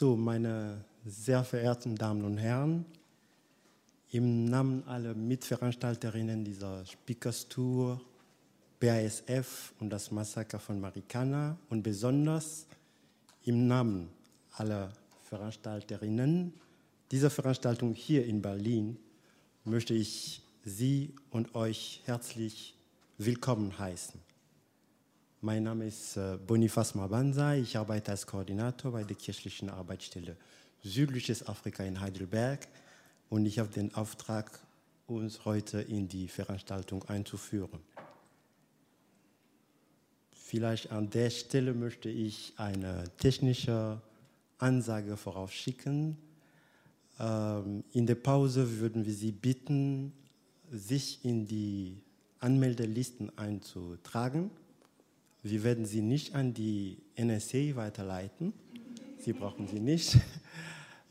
So, meine sehr verehrten Damen und Herren, im Namen aller Mitveranstalterinnen dieser Speakers Tour, BASF und das Massaker von Marikana und besonders im Namen aller Veranstalterinnen dieser Veranstaltung hier in Berlin möchte ich Sie und euch herzlich willkommen heißen. Mein Name ist äh, Boniface Mabanza. Ich arbeite als Koordinator bei der kirchlichen Arbeitsstelle Südliches Afrika in Heidelberg und ich habe den Auftrag, uns heute in die Veranstaltung einzuführen. Vielleicht an der Stelle möchte ich eine technische Ansage vorausschicken. Ähm, in der Pause würden wir Sie bitten, sich in die Anmeldelisten einzutragen. Wir werden sie nicht an die NSA weiterleiten. Sie brauchen sie nicht.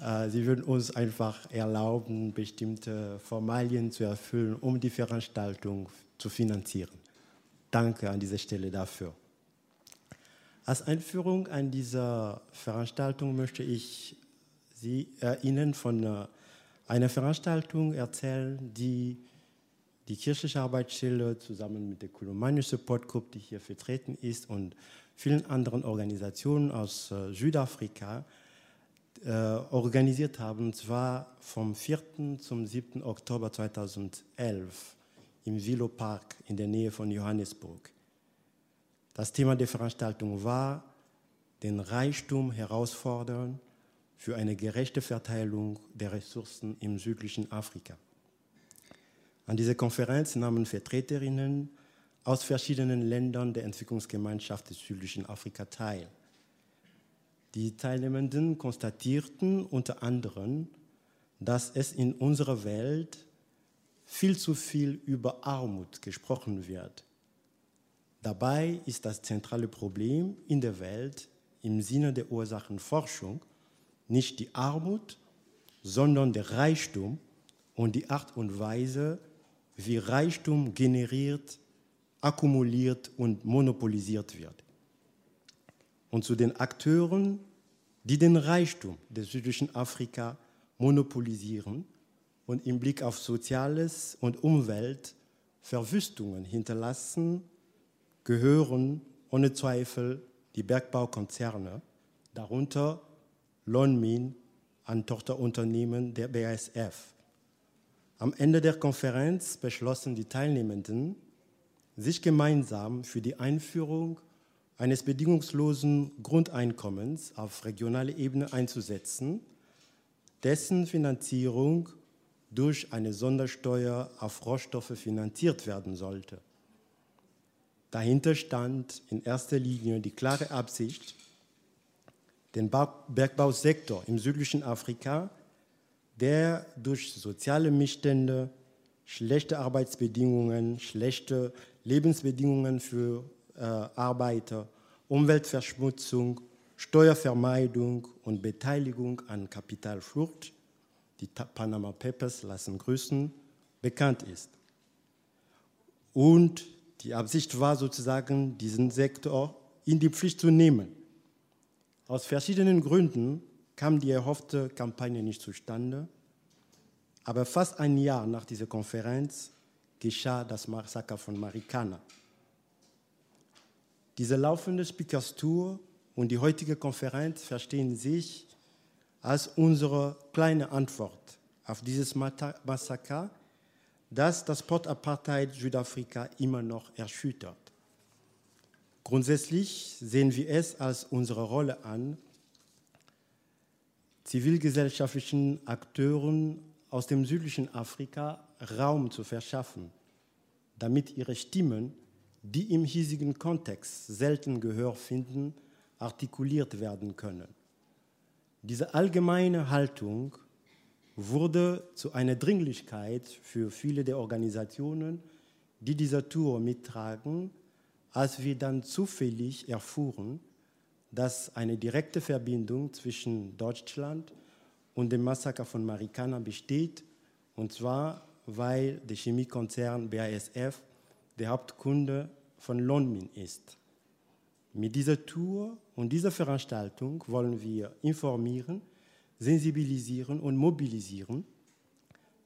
Äh, sie würden uns einfach erlauben, bestimmte Formalien zu erfüllen, um die Veranstaltung zu finanzieren. Danke an dieser Stelle dafür. Als Einführung an dieser Veranstaltung möchte ich Sie äh, Ihnen von äh, einer Veranstaltung erzählen, die die kirchliche Arbeitsstelle zusammen mit der Kulomani Support Group, die hier vertreten ist, und vielen anderen Organisationen aus äh, Südafrika äh, organisiert haben, und zwar vom 4. zum 7. Oktober 2011 im Vilo Park in der Nähe von Johannesburg. Das Thema der Veranstaltung war, den Reichtum herausfordern für eine gerechte Verteilung der Ressourcen im südlichen Afrika. An dieser Konferenz nahmen Vertreterinnen aus verschiedenen Ländern der Entwicklungsgemeinschaft des südlichen Afrika teil. Die Teilnehmenden konstatierten unter anderem, dass es in unserer Welt viel zu viel über Armut gesprochen wird. Dabei ist das zentrale Problem in der Welt im Sinne der Ursachenforschung nicht die Armut, sondern der Reichtum und die Art und Weise, wie Reichtum generiert, akkumuliert und monopolisiert wird. Und zu den Akteuren, die den Reichtum des südlichen Afrika monopolisieren und im Blick auf Soziales und Umwelt Verwüstungen hinterlassen, gehören ohne Zweifel die Bergbaukonzerne, darunter Lonmin, ein Tochterunternehmen der BASF. Am Ende der Konferenz beschlossen die Teilnehmenden, sich gemeinsam für die Einführung eines bedingungslosen Grundeinkommens auf regionaler Ebene einzusetzen, dessen Finanzierung durch eine Sondersteuer auf Rohstoffe finanziert werden sollte. Dahinter stand in erster Linie die klare Absicht, den Bergbausektor im südlichen Afrika der durch soziale Missstände, schlechte Arbeitsbedingungen, schlechte Lebensbedingungen für äh, Arbeiter, Umweltverschmutzung, Steuervermeidung und Beteiligung an Kapitalflucht, die Panama Papers lassen grüßen, bekannt ist. Und die Absicht war sozusagen, diesen Sektor in die Pflicht zu nehmen. Aus verschiedenen Gründen kam die erhoffte Kampagne nicht zustande. Aber fast ein Jahr nach dieser Konferenz geschah das Massaker von Marikana. Diese laufende Speakers Tour und die heutige Konferenz verstehen sich als unsere kleine Antwort auf dieses Massaker, das das Port-Apartheid Südafrika immer noch erschüttert. Grundsätzlich sehen wir es als unsere Rolle an, zivilgesellschaftlichen Akteuren aus dem südlichen Afrika Raum zu verschaffen, damit ihre Stimmen, die im hiesigen Kontext selten Gehör finden, artikuliert werden können. Diese allgemeine Haltung wurde zu einer Dringlichkeit für viele der Organisationen, die dieser Tour mittragen, als wir dann zufällig erfuhren, dass eine direkte Verbindung zwischen Deutschland und dem Massaker von Marikana besteht, und zwar weil der Chemiekonzern BASF der Hauptkunde von Lonmin ist. Mit dieser Tour und dieser Veranstaltung wollen wir informieren, sensibilisieren und mobilisieren,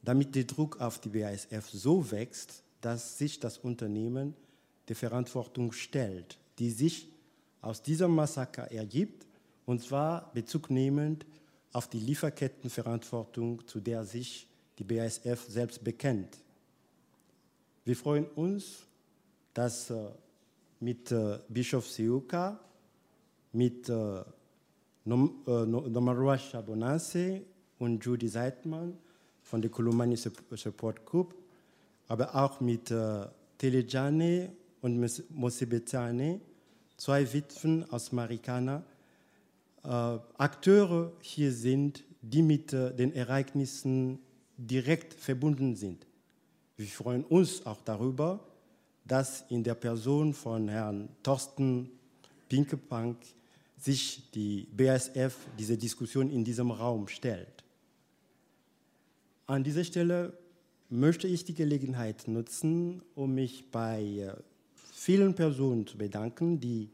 damit der Druck auf die BASF so wächst, dass sich das Unternehmen der Verantwortung stellt, die sich aus diesem Massaker ergibt, und zwar bezugnehmend auf die Lieferkettenverantwortung, zu der sich die BASF selbst bekennt. Wir freuen uns, dass äh, mit äh, Bischof Seuka, mit äh, Nomarua Chabonanse und Judy Seidmann von der Kolumani Support Group, aber auch mit Telejane und Mosebetane, zwei Witwen aus Marikana, äh, Akteure hier sind, die mit äh, den Ereignissen direkt verbunden sind. Wir freuen uns auch darüber, dass in der Person von Herrn Thorsten Pinkepank sich die BASF diese Diskussion in diesem Raum stellt. An dieser Stelle möchte ich die Gelegenheit nutzen, um mich bei äh, vielen Personen zu bedanken, die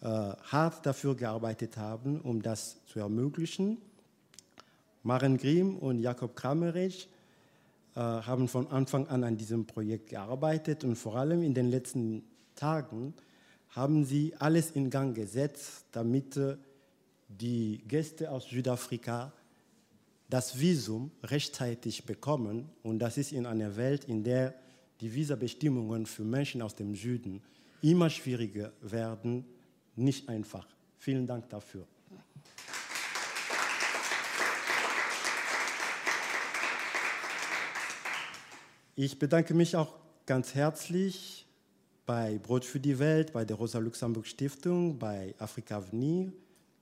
äh, hart dafür gearbeitet haben, um das zu ermöglichen. Maren Grimm und Jakob Kramerich äh, haben von Anfang an an diesem Projekt gearbeitet und vor allem in den letzten Tagen haben sie alles in Gang gesetzt, damit äh, die Gäste aus Südafrika das Visum rechtzeitig bekommen. Und das ist in einer Welt, in der die Visabestimmungen für Menschen aus dem Süden immer schwieriger werden, nicht einfach. Vielen Dank dafür. Ich bedanke mich auch ganz herzlich bei Brot für die Welt, bei der Rosa-Luxemburg-Stiftung, bei Afrika Avenir.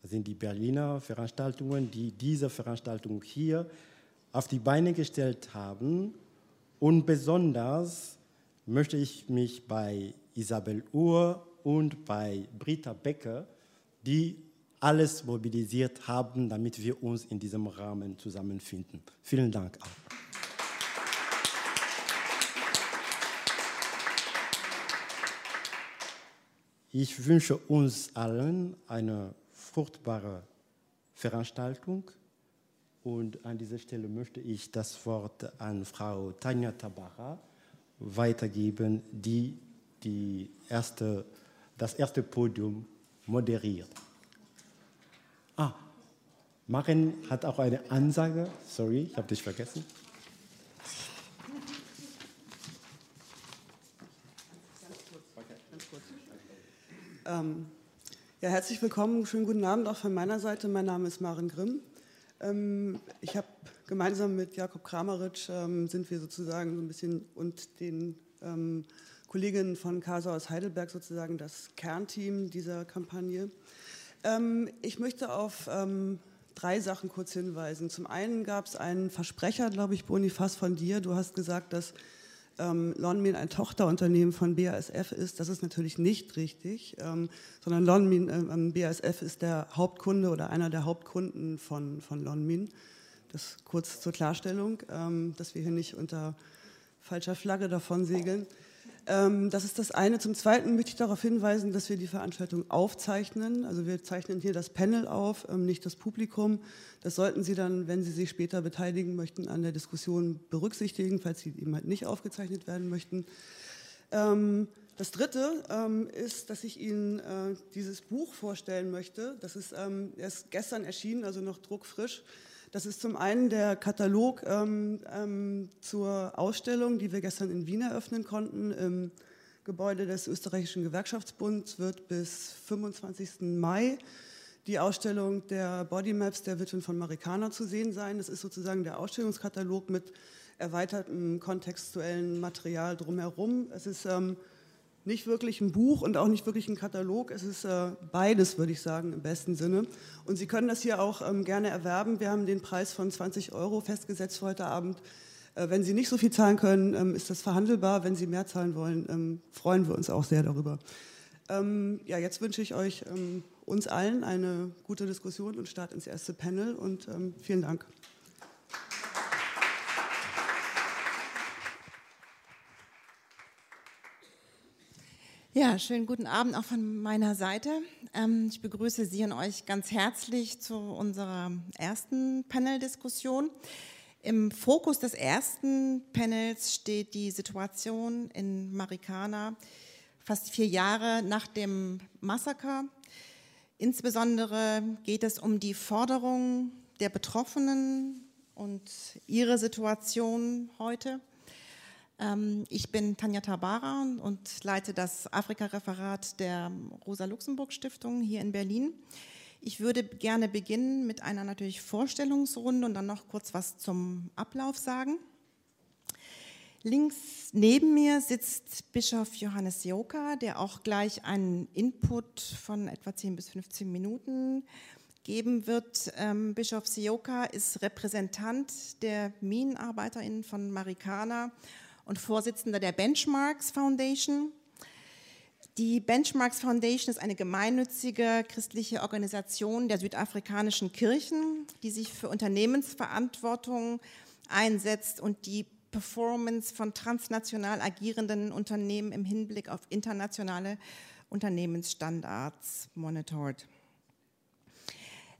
Das sind die Berliner Veranstaltungen, die diese Veranstaltung hier auf die Beine gestellt haben. Und besonders möchte ich mich bei Isabel Uhr und bei Britta Becker, die alles mobilisiert haben, damit wir uns in diesem Rahmen zusammenfinden. Vielen Dank auch. Ich wünsche uns allen eine fruchtbare Veranstaltung und an dieser Stelle möchte ich das Wort an Frau Tanja Tabara weitergeben, die die erste das erste Podium moderiert. Ah, Maren hat auch eine Ansage. Sorry, ich habe dich vergessen. Ähm, ja, herzlich willkommen, schönen guten Abend auch von meiner Seite. Mein Name ist Maren Grimm. Ähm, ich habe gemeinsam mit Jakob Krameritsch ähm, sind wir sozusagen so ein bisschen und den ähm, Kolleginnen von Casa aus Heidelberg sozusagen das Kernteam dieser Kampagne. Ich möchte auf drei Sachen kurz hinweisen. Zum einen gab es einen Versprecher, glaube ich, Bonifaz von dir. Du hast gesagt, dass ähm, Lonmin ein Tochterunternehmen von BASF ist. Das ist natürlich nicht richtig, ähm, sondern Lonmin, äh, ähm, BASF ist der Hauptkunde oder einer der Hauptkunden von, von Lonmin. Das kurz zur Klarstellung, ähm, dass wir hier nicht unter falscher Flagge davon segeln. Ähm, das ist das eine. Zum Zweiten möchte ich darauf hinweisen, dass wir die Veranstaltung aufzeichnen. Also wir zeichnen hier das Panel auf, ähm, nicht das Publikum. Das sollten Sie dann, wenn Sie sich später beteiligen möchten, an der Diskussion berücksichtigen, falls Sie eben halt nicht aufgezeichnet werden möchten. Ähm, das Dritte ist, dass ich Ihnen äh, dieses Buch vorstellen möchte. Das ist erst gestern erschienen, also noch druckfrisch. Das ist zum einen der Katalog ähm, ähm, zur Ausstellung, die wir gestern in Wien eröffnen konnten. Im Gebäude des Österreichischen Gewerkschaftsbunds wird bis 25. Mai die Ausstellung der Bodymaps der Witwen von Marikana zu sehen sein. Das ist sozusagen der Ausstellungskatalog mit erweitertem kontextuellen Material drumherum. Es ist ähm, nicht wirklich ein Buch und auch nicht wirklich ein Katalog. Es ist äh, beides, würde ich sagen, im besten Sinne. Und Sie können das hier auch ähm, gerne erwerben. Wir haben den Preis von 20 Euro festgesetzt für heute Abend. Äh, wenn Sie nicht so viel zahlen können, ähm, ist das verhandelbar. Wenn Sie mehr zahlen wollen, ähm, freuen wir uns auch sehr darüber. Ähm, ja, jetzt wünsche ich euch ähm, uns allen eine gute Diskussion und Start ins erste Panel und ähm, vielen Dank. Ja, schönen guten Abend auch von meiner Seite. Ähm, ich begrüße Sie und euch ganz herzlich zu unserer ersten Panel-Diskussion. Im Fokus des ersten Panels steht die Situation in Marikana fast vier Jahre nach dem Massaker. Insbesondere geht es um die Forderung der Betroffenen und ihre Situation heute. Ähm, ich bin Tanja Tabara und leite das Afrika-Referat der Rosa-Luxemburg-Stiftung hier in Berlin. Ich würde gerne beginnen mit einer natürlich Vorstellungsrunde und dann noch kurz was zum Ablauf sagen. Links neben mir sitzt Bischof Johannes Joka, der auch gleich einen Input von etwa 10 bis 15 Minuten geben wird. Ähm, Bischof Sioka ist Repräsentant der MinenarbeiterInnen von Marikana und Vorsitzender der Benchmarks Foundation. Die Benchmarks Foundation ist eine gemeinnützige christliche Organisation der südafrikanischen Kirchen, die sich für Unternehmensverantwortung einsetzt und die Performance von transnational agierenden Unternehmen im Hinblick auf internationale Unternehmensstandards monitort.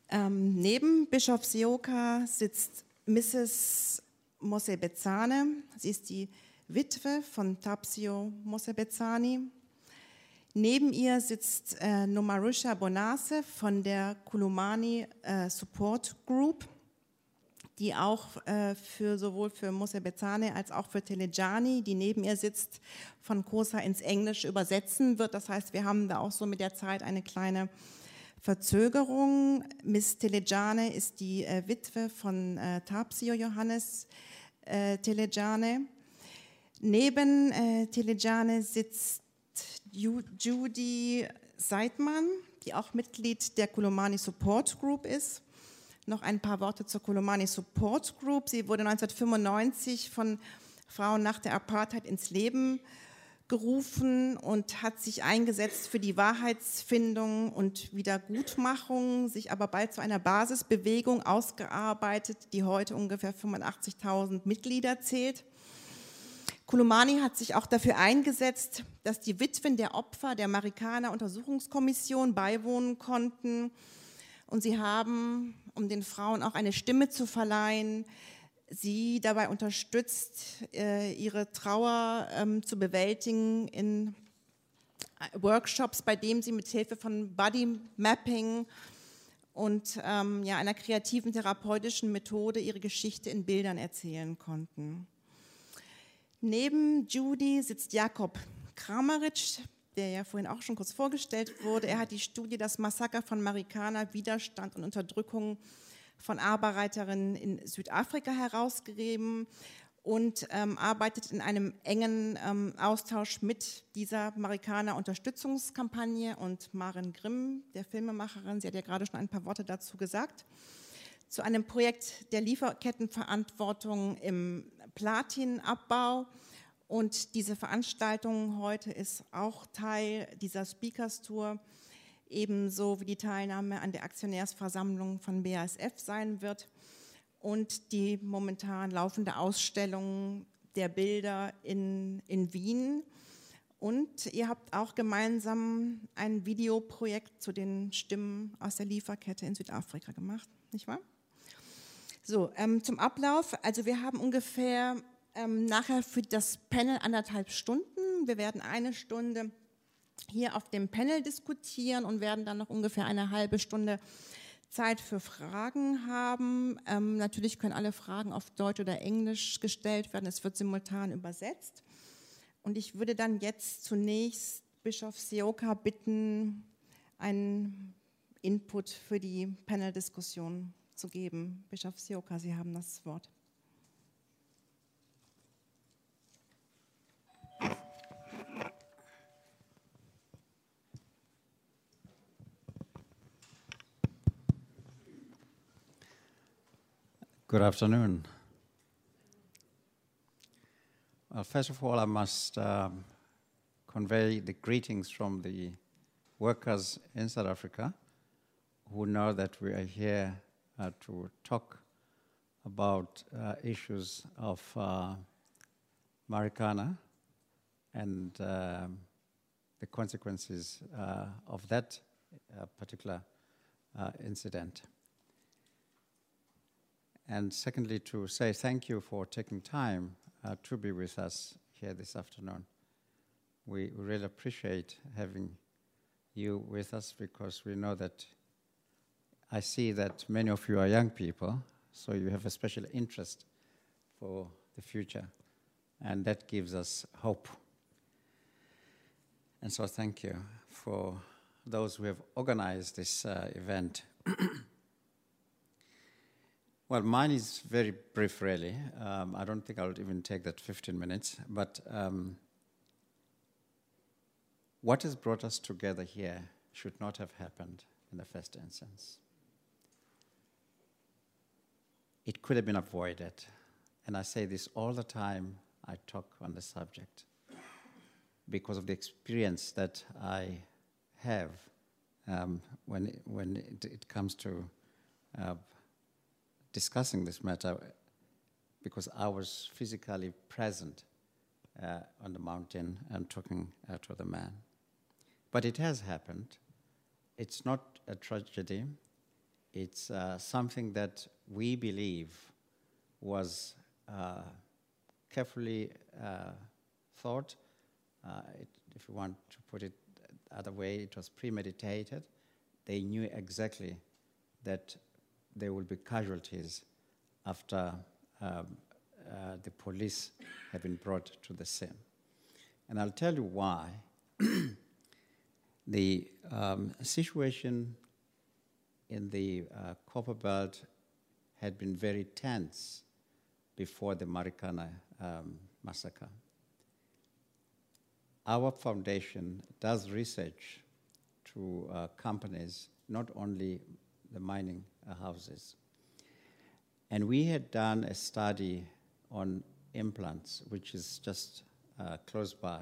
Ähm, neben Bischof Sioka sitzt Mrs. Mosebezane. Sie ist die Witwe von Tapsio Mosebezani. Neben ihr sitzt äh, Nomarusha Bonase von der Kulumani äh, Support Group, die auch äh, für sowohl für Mosebezane als auch für Telejani, die neben ihr sitzt, von Kosa ins Englische übersetzen wird. Das heißt, wir haben da auch so mit der Zeit eine kleine Verzögerung. Miss Telejane ist die äh, Witwe von äh, Tapsio Johannes äh, Telejane. Neben äh, Telejane sitzt Judy Seidmann, die auch Mitglied der Kolomani Support Group ist. Noch ein paar Worte zur Kolomani Support Group. Sie wurde 1995 von Frauen nach der Apartheid ins Leben gerufen und hat sich eingesetzt für die Wahrheitsfindung und Wiedergutmachung, sich aber bald zu einer Basisbewegung ausgearbeitet, die heute ungefähr 85.000 Mitglieder zählt. Kulumani hat sich auch dafür eingesetzt, dass die Witwen der Opfer der Marikaner Untersuchungskommission beiwohnen konnten. Und sie haben, um den Frauen auch eine Stimme zu verleihen, sie dabei unterstützt, äh, ihre Trauer ähm, zu bewältigen in äh, Workshops, bei denen sie mit Hilfe von Body Mapping und ähm, einer kreativen therapeutischen Methode ihre Geschichte in Bildern erzählen konnten. Neben Judy sitzt Jakob Krameritsch, der ja vorhin auch schon kurz vorgestellt wurde. Er hat die Studie Das Massaker von Marikana, Widerstand und Unterdrückung von Arbeiterinnen in Südafrika herausgegeben und ähm, arbeitet in einem engen ähm, Austausch mit dieser Marikaner Unterstützungskampagne und Maren Grimm, der Filmemacherin, sie hat ja gerade schon ein paar Worte dazu gesagt, zu einem Projekt der Lieferkettenverantwortung im Platinabbau. Und diese Veranstaltung heute ist auch Teil dieser Speakers Tour, ebenso wie die Teilnahme an der Aktionärsversammlung von BASF sein wird und die momentan laufende Ausstellung der Bilder in, in Wien. Und ihr habt auch gemeinsam ein Videoprojekt zu den Stimmen aus der Lieferkette in Südafrika gemacht, nicht wahr? So, ähm, zum Ablauf. Also wir haben ungefähr ähm, nachher für das Panel anderthalb Stunden. Wir werden eine Stunde hier auf dem Panel diskutieren und werden dann noch ungefähr eine halbe Stunde Zeit für Fragen haben. Ähm, natürlich können alle Fragen auf Deutsch oder Englisch gestellt werden. Es wird simultan übersetzt. Und ich würde dann jetzt zunächst Bischof Sioka bitten, einen Input für die Panel-Diskussion zu geben. Bischof Seoka, Sie haben das Wort. Good afternoon. Well, first of all, I must um, convey the greetings from the workers in South Africa who know that we are here to talk about uh, issues of uh, Marikana and um, the consequences uh, of that particular incident. And secondly, to say thank you for taking time to be with us here this afternoon. We really appreciate having you with us because we know that I see that many of you are young people, so you have a special interest for the future, and that gives us hope. And so, thank you for those who have organized this uh, event. well, mine is very brief, really. Um, I don't think I'll even take that 15 minutes, but um, what has brought us together here should not have happened in the first instance. It could have been avoided. And I say this all the time I talk on the subject because of the experience that I have um, when, when it, it, comes to uh, discussing this matter, because I was physically present uh, on the mountain and talking uh, to the man. But it has happened. It's not a tragedy, it's uh, something that we believe was uh, carefully uh, thought. It, if you want to put it other way, it was premeditated. They knew exactly that there will be casualties after um, uh, the police have been brought to the scene. And I'll tell you why. the um, situation in the uh, Copper Belt had been very tense before the Marikana um, massacre our foundation does research to uh, companies, not only the mining uh, houses. And we had done a study on Implats, which is just uh, close by.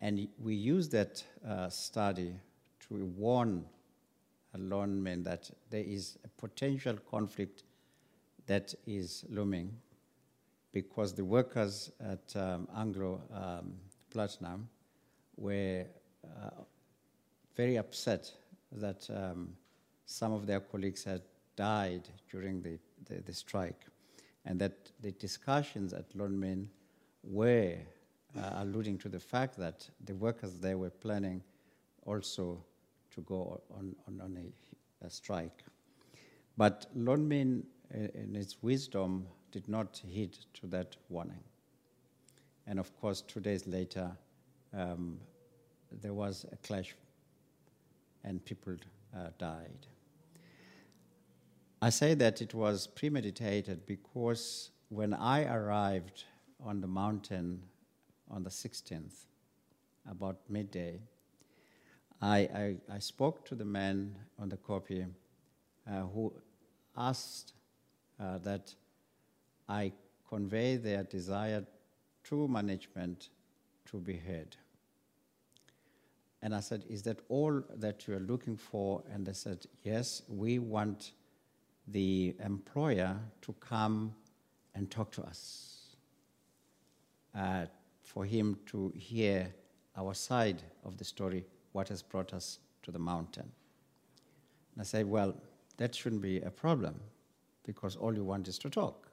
And we used that uh, study to warn Lonmin that there is a potential conflict that is looming because the workers at um, Anglo um, Platinum were uh, very upset that um, some of their colleagues had died during the, the, the, strike, and that the discussions at Lonmin were uh, alluding to the fact that the workers there were planning also to go on, on, on a, a, strike. But Lonmin, in its wisdom, did not heed to that warning. And of course, two days later, um, there was a clash and people uh, died. I say that it was premeditated because when I arrived on the mountain on the 16th, about midday, I, I, I spoke to the man on the koppie uh, who asked uh, that I convey their desire to management to be heard. And I said, Is that all that you're looking for? And they said, Yes, we want the employer to come and talk to us, uh, for him to hear our side of the story, what has brought us to the mountain. And I said, Well, that shouldn't be a problem because all you want is to talk.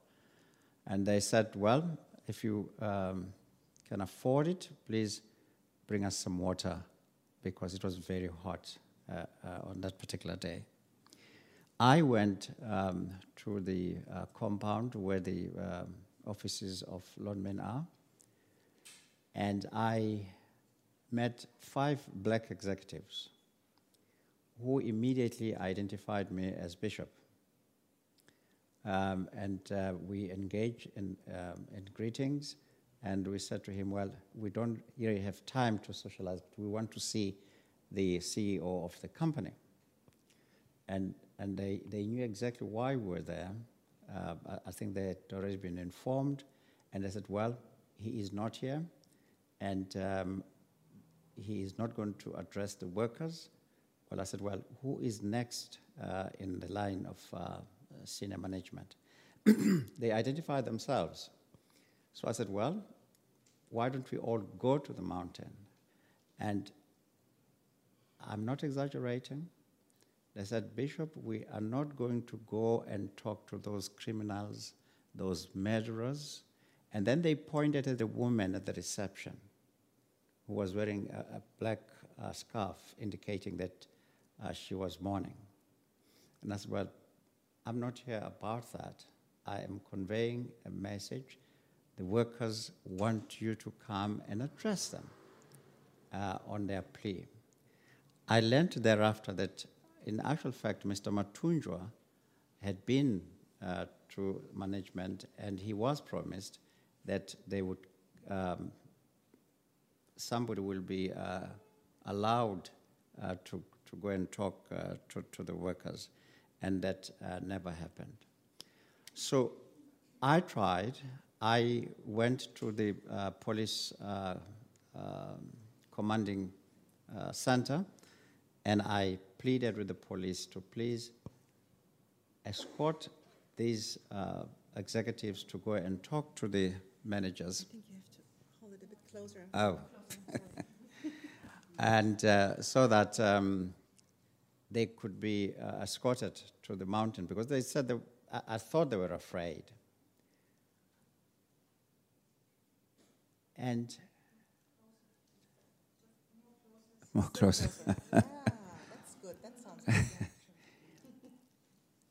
And they said, Well, if you um, can afford it, please bring us some water because it was very hot uh, uh, on that particular day. I went um, to the uh, compound where the um, offices of Lonmin are, and I met five black executives who immediately identified me as bishop. Um, and uh, we engaged in, um, in greetings, and we said to him, Well, we don't really have time to socialize, but we want to see the CEO of the company. And, and they, they knew exactly why we were there. Uh, I, think they had already been informed, and they said, Well, he is not here, and um, he is not going to address the workers. Well, I said, Well, who is next uh, in the line of uh, senior management. they identify themselves. So I said, well, why don't we all go to the mountain And I'm not exaggerating. They said, Bishop, we are not going to go and talk to those criminals, those murderers. And then they pointed at the woman at the reception who was wearing a, a black uh, scarf indicating that uh, she was mourning. And I said, Well, I'm not here about that. I am conveying a message. The workers want you to come and address them uh, on their plea. I learned thereafter that, in actual fact, Mr. Matunjwa had been uh, to management and he was promised that they would, um, somebody will be uh, allowed uh, to, to go and talk uh, to, to the workers, and that uh, never happened. So I tried. I went to the uh, police uh, um, commanding uh, center and I pleaded with the police to please escort these uh, executives to go and talk to the managers. I think you have to hold it a bit closer. Oh. and uh, so that um, they could be uh, escorted to the mountain because they said they, I, I thought they were afraid. And more closer. yeah, that's good. That sounds good.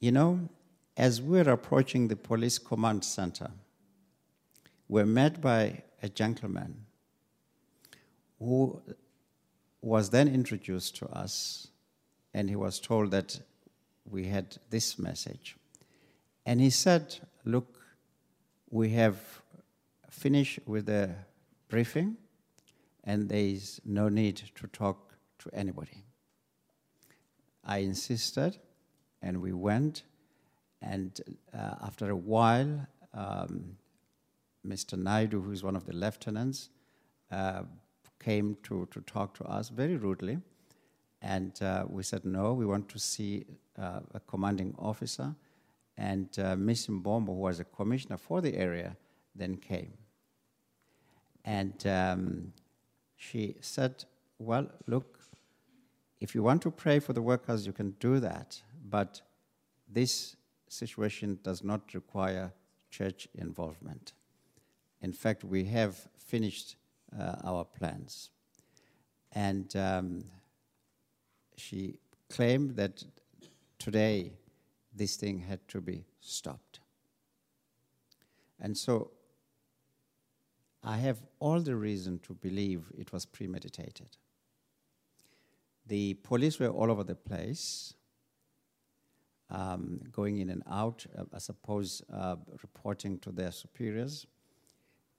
You know, as we're approaching the police command center, we're met by a gentleman who was then introduced to us, and he was told that we had this message. And he said, Look, we have finished with the briefing, and there is no need to talk to anybody. I insisted, and we went. And uh, after a while, um, Mr. Naidu, who is one of the lieutenants, uh, came to, to talk to us very rudely. And uh, we said, no, we want to see uh, a commanding officer. And uh, Miss Mbombo, who was a commissioner for the area, then came. And um, she said, well, look, if you want to pray for the workers, you can do that. But this situation does not require church involvement. In fact, we have finished our plans. And um, she claimed that today this thing had to be stopped. And so I have all the reason to believe it was premeditated. The police were all over the place um, going in and out, uh, I suppose, uh, reporting to their superiors.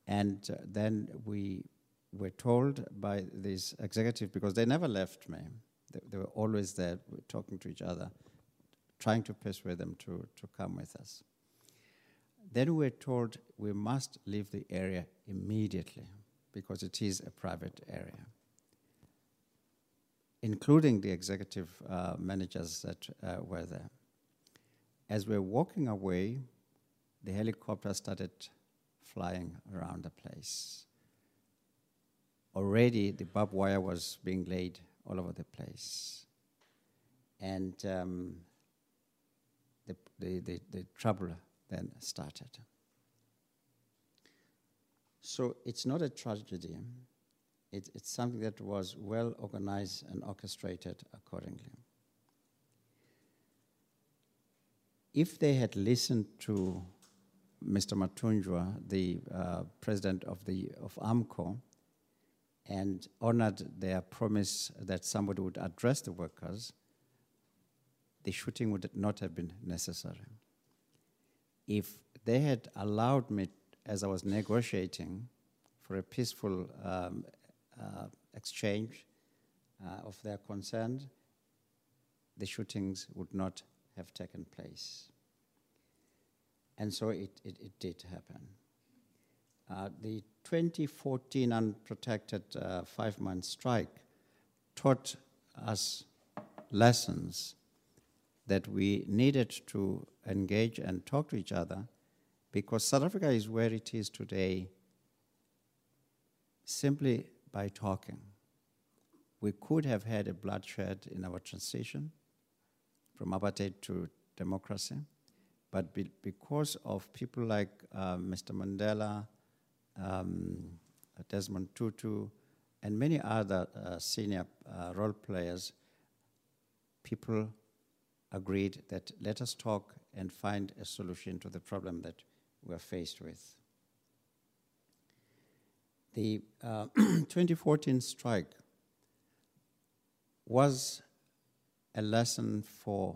And uh, then we were told by these executives because they never left me, they, they, were always there talking to each other, trying to persuade them to, to come with us. Then we were told we must leave the area immediately because it is a private area including the executive uh, managers that uh, were there. As we were walking away, the helicopter started flying around the place. Already, the barbed wire was being laid all over the place. And um, the, the, the, the trouble then started. So it's not a tragedy it, it's something that was well organized and orchestrated accordingly. If they had listened to Mr. Matunjwa, the uh, president of, the, of AMCU, and honored their promise that somebody would address the workers, the shooting would not have been necessary. If they had allowed me, as I was negotiating for a peaceful um, uh, exchange uh, of their concerns, the shootings would not have taken place. And so it, it, it did happen. Uh, the 2014 unprotected uh, five month strike taught us lessons that we needed to engage and talk to each other because South Africa is where it is today simply by talking. we could have had a bloodshed in our transition from apartheid to democracy, but be, because of people like uh, Mr. Mandela, um, Desmond Tutu, and many other uh, senior uh, role players, people agreed that let us talk and find a solution to the problem that we're faced with. The uh, 2014 strike was a lesson for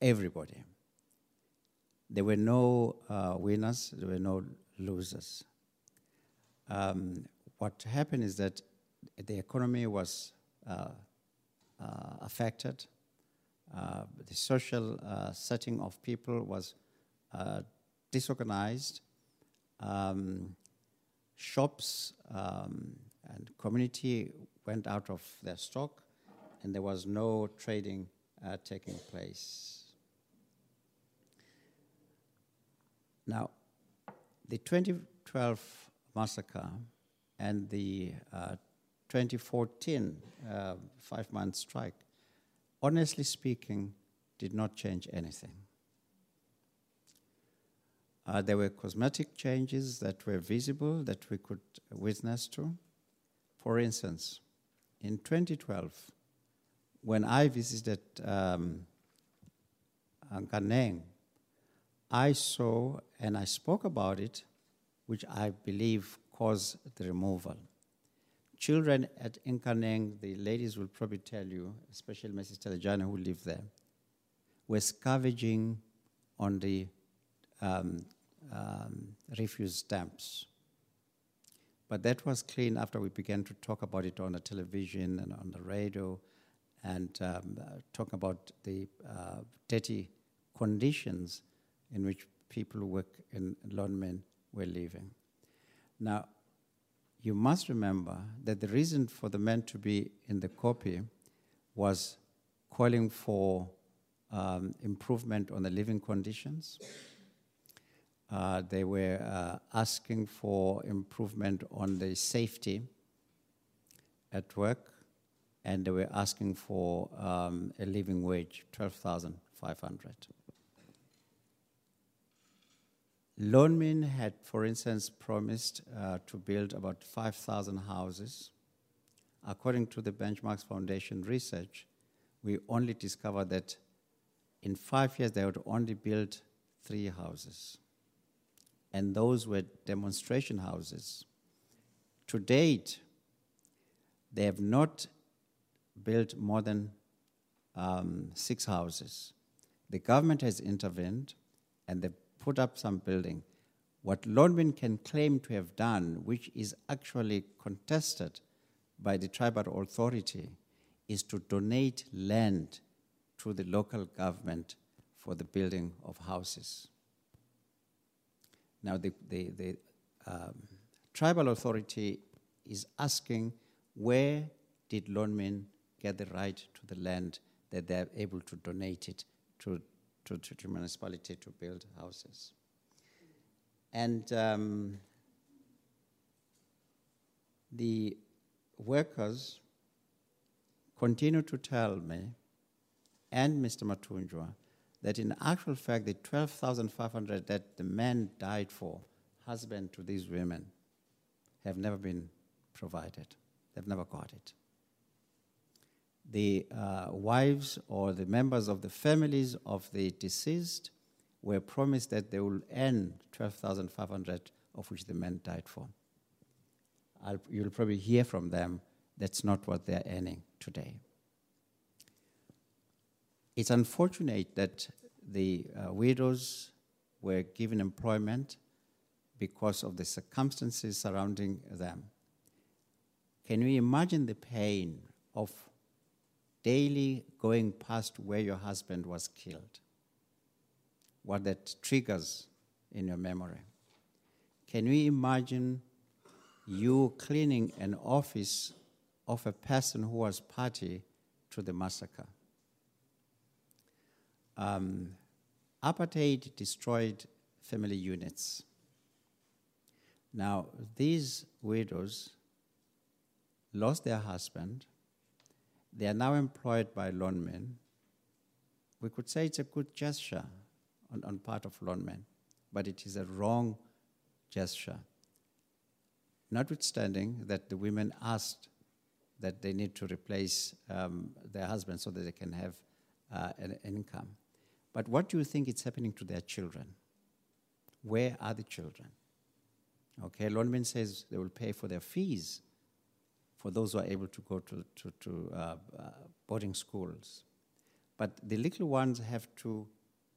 everybody. There were no uh, winners, there were no losers. Um, what happened is that the economy was uh, uh, affected, uh, the social uh, setting of people was uh, disorganized. Um, shops um, and community went out of their stock, and there was no trading uh, taking place. Now, the 2012 massacre and the uh, 2014 uh, five month strike, honestly speaking, did not change anything. Uh, there were cosmetic changes that were visible that we could witness to. For instance, in 2012, when I visited um, Nkaneng, I saw and I spoke about it, which I believe caused the removal. Children at Nkaneng, the ladies will probably tell you, especially Mrs. Thelejane who lived there, were scavenging on the um, um, refuse dumps. But that was clean after we began to talk about it on the television and on the radio and um, uh, talk about the uh, dirty conditions in which people work in Lonmin were leaving. Now, you must remember that the reason for the men to be in the Koppie was calling for um, improvement on the living conditions. Uh, they were uh, asking for improvement on the safety at work, and they were asking for um, a living wage, 12,500. Lonmin had, for instance, promised uh, to build about 5,000 houses. According to the Bench Marks Foundation research, we only discovered that in five years they would only build three houses. And those were demonstration houses. To date, they have not built more than um, six houses. The government has intervened and they put up some building. What Lonmin can claim to have done, which is actually contested by the tribal authority, is to donate land to the local government for the building of houses. Now, the, the, the um, tribal authority is asking where did Lonmin get the right to the land that they're able to donate it to to, to, municipality to build houses. And um, the workers continue to tell me and Mr. Matunjwa that in actual fact the 12,500 that the men died for, husband to these women, have never been provided. They've never got it the uh, wives or the members of the families of the deceased were promised that they will earn 12,500 of which the men died for. I'll, you'll probably hear from them that's not what they're earning today. It's unfortunate that the uh, widows were given employment because of the circumstances surrounding them. Can you imagine the pain of daily going past where your husband was killed, what that triggers in your memory. Can you imagine you cleaning an office of a person who was party to the massacre? Um, apartheid destroyed family units. Now, these widows lost their husband they are now employed by Lonmin. We could say it's a good gesture on, on part of Lonmin, but it is a wrong gesture. Notwithstanding that the women asked that they need to replace um, their husbands so that they can have uh, an, income. But what do you think is happening to their children? Where are the children? Okay, Lonmin says they will pay for their fees for those who are able to go to, to, to uh, uh, boarding schools. But the little ones have to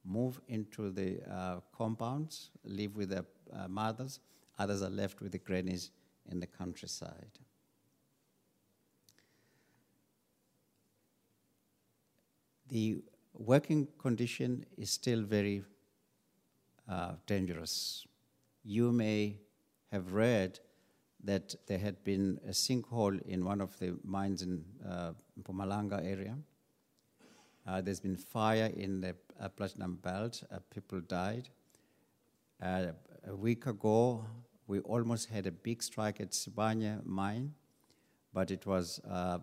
move into the uh, compounds, live with their uh, mothers. Others are left with the grannies in the countryside. The working condition is still very uh, dangerous. You may have read that there had been a sinkhole in one of the mines in uh, Mpumalanga area. Uh, there's been fire in the uh, platinum belt. Uh, people died. Uh, a week ago, we almost had a big strike at Sibanye mine, but it was uh,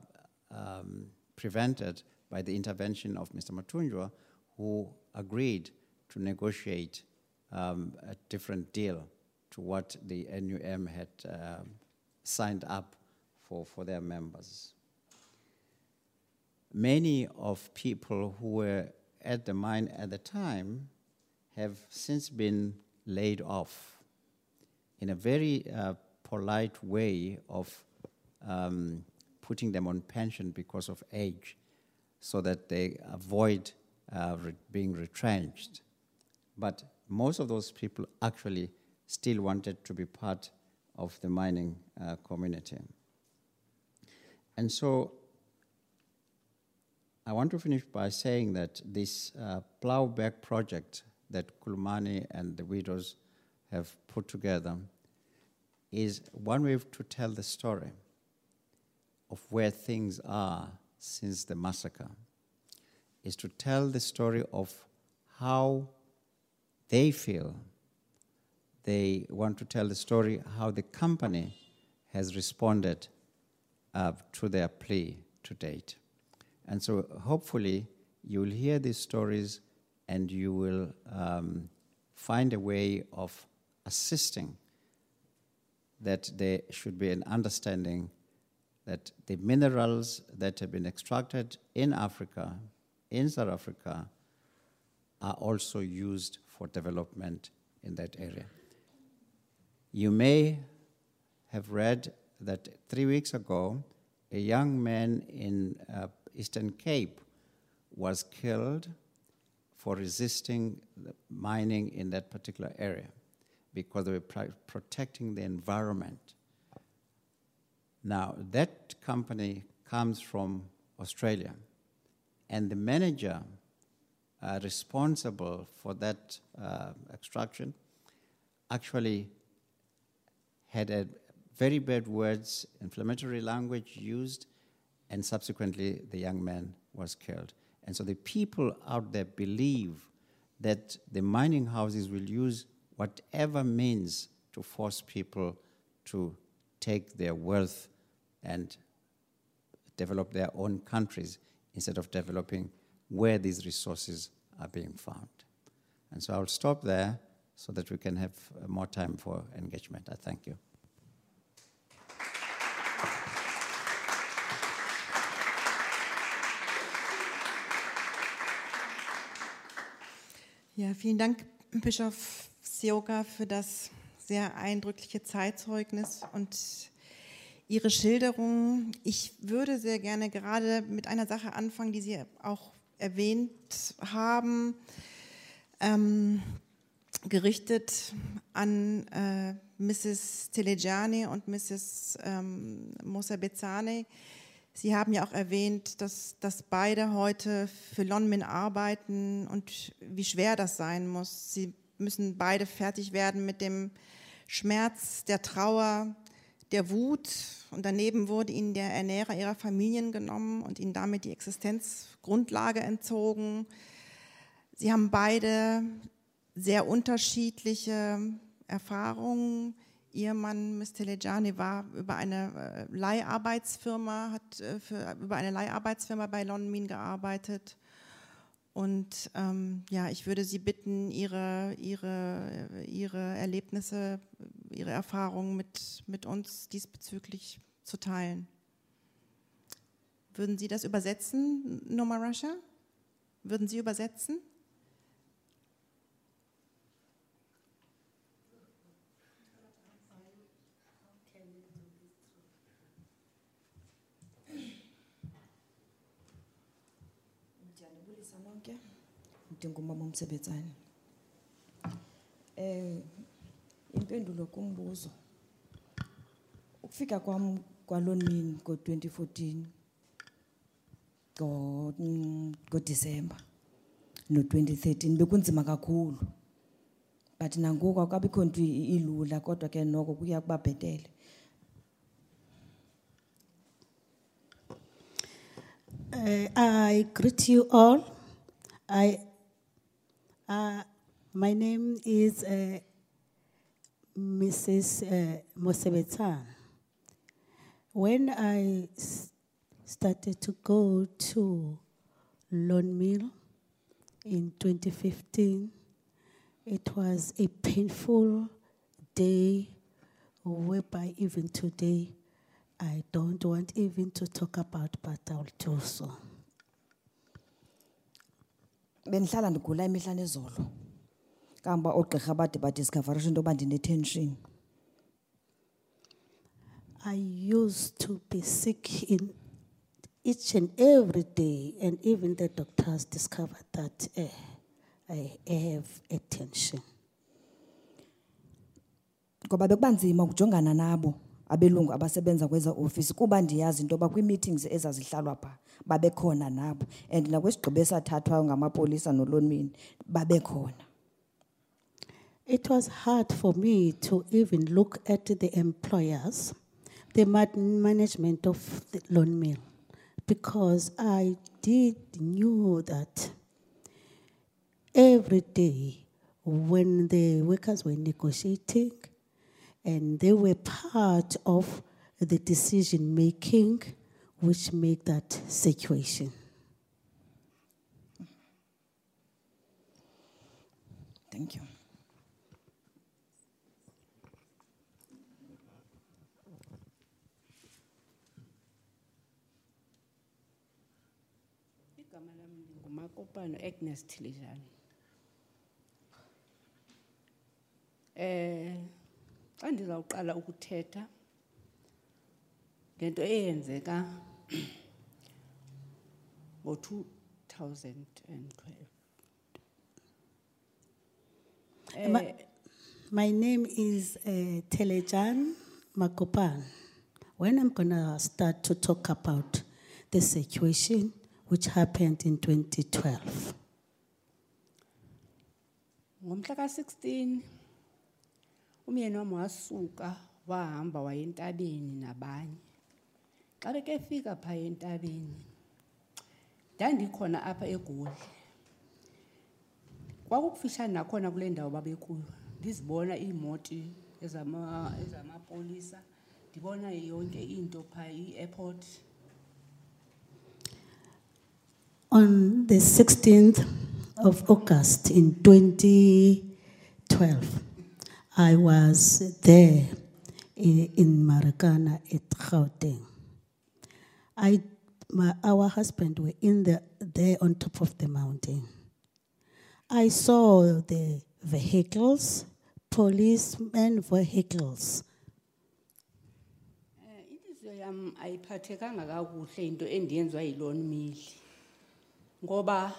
um, prevented by the intervention of Mr. Mathunjwa, who agreed to negotiate um, a different deal to what the NUM had um, signed up for, for their members. Many of people who were at the mine at the time have since been laid off in a very uh, polite way of um, putting them on pension because of age so that they avoid uh, re- being retrenched. But most of those people actually still wanted to be part of the mining uh, community. And so I want to finish by saying that this uh, plowback project that Khulumani and the widows have put together is one way to tell the story of where things are since the massacre, is to tell the story of how they feel. They want to tell the story how the company has responded uh, to their plea to date. And so hopefully you will hear these stories and you will um, find a way of assisting that there should be an understanding that the minerals that have been extracted in Africa, in South Africa, are also used for development in that area. You may have read that three weeks ago, a young man in uh, Eastern Cape was killed for resisting mining in that particular area because they were pr- protecting the environment. Now, that company comes from Australia, and the manager uh, responsible for that uh, extraction actually had a very bad words, inflammatory language used, and subsequently the young man was killed. And so the people out there believe that the mining houses will use whatever means to force people to take their wealth and develop their own countries instead of developing where these resources are being found. And so I'll stop there so that we can have more time for engagement. I thank you. Ja, vielen Dank, Bischof Sioka, für das sehr eindrückliche Zeitzeugnis und Ihre Schilderung. Ich würde sehr gerne gerade mit einer Sache anfangen, die Sie auch erwähnt haben, ähm, gerichtet an äh, Mrs. Telejani und Mrs. Ähm, Mosa Bezane. Sie haben ja auch erwähnt, dass, dass beide heute für Lonmin arbeiten und wie schwer das sein muss. Sie müssen beide fertig werden mit dem Schmerz, der Trauer, der Wut. Und daneben wurde ihnen der Ernährer ihrer Familien genommen und ihnen damit die Existenzgrundlage entzogen. Sie haben beide sehr unterschiedliche Erfahrungen Ihr Mann, Ms. Telejani, war über eine äh, Leiharbeitsfirma, hat äh, für, über eine Leiharbeitsfirma bei Lonmin gearbeitet. Und ähm, ja, ich würde Sie bitten, Ihre, Ihre, Ihre Erlebnisse, Ihre Erfahrungen mit, mit uns diesbezüglich zu teilen. Würden Sie das übersetzen, Noma Russia? Würden Sie übersetzen? Ndiyanibulisa nonke ndingumama umsebenzane eh impendulo kumbuzo. Ukufika kwam kwaloo mini ngo-2014 ngo- mm, ngodisemba no-2013 bekunzima kakhulu. But nangoku akabikho nto ilula kodwa ke noko kuya kuba bhetele Uh, I greet you all. I, uh, my name is uh, Mrs. Uh, Mosebetan. When I started to go to Lonmin in 2015, it was a painful day, whereby even today I don't want even to talk about, but I'll do so. Bendihlala ndigula imihla nezolo oogqirha bade into yoba ndinetension I used to be sick in each and every day, and even the doctors discovered that eh, I have a tension. ngoba bekuba nzima ukujongana nabo abelungu abasebenza kweza ofisi kuba ndiyazi into yoba kwii-meetings ezazihlalwa phaa babekhona nabo. And nakwesigqibo esathathwayo ngamapolisa nolonmini babekhona. It was hard for me to even look at the employers, the management of the Lonmin, because I did knew that every day when the workers were negotiating and they were part of the decision making which make that situation. thank you igama lam ngumakopano agnes tilijani eh xa ndizawuqala ukuthetha ngento eyenzeka ngo-2012 Ma- My name is uh, Telejan Makopan. When I'm going to start to talk about the situation which happened in 2012. ngomhla ka-16 umyeni wam wasuka wahamba waya entabeni nabanye xa phaa entabeni. Ndandikhona apha egoli. Nakhona kule ndawo babekuyo. Ndizibona iimoti ezamapolisa ndibona yonke into phaa i-airport. On the 16th of August in 2012, I was there in, in Marikana at Gauteng. I, my, our husband were in the, there on top of the mountain. I saw the vehicles, policemen vehicles. Eh, intliziyo yam ayiphathekanga kakuhle into endiyenziwa yiloo mili ngoba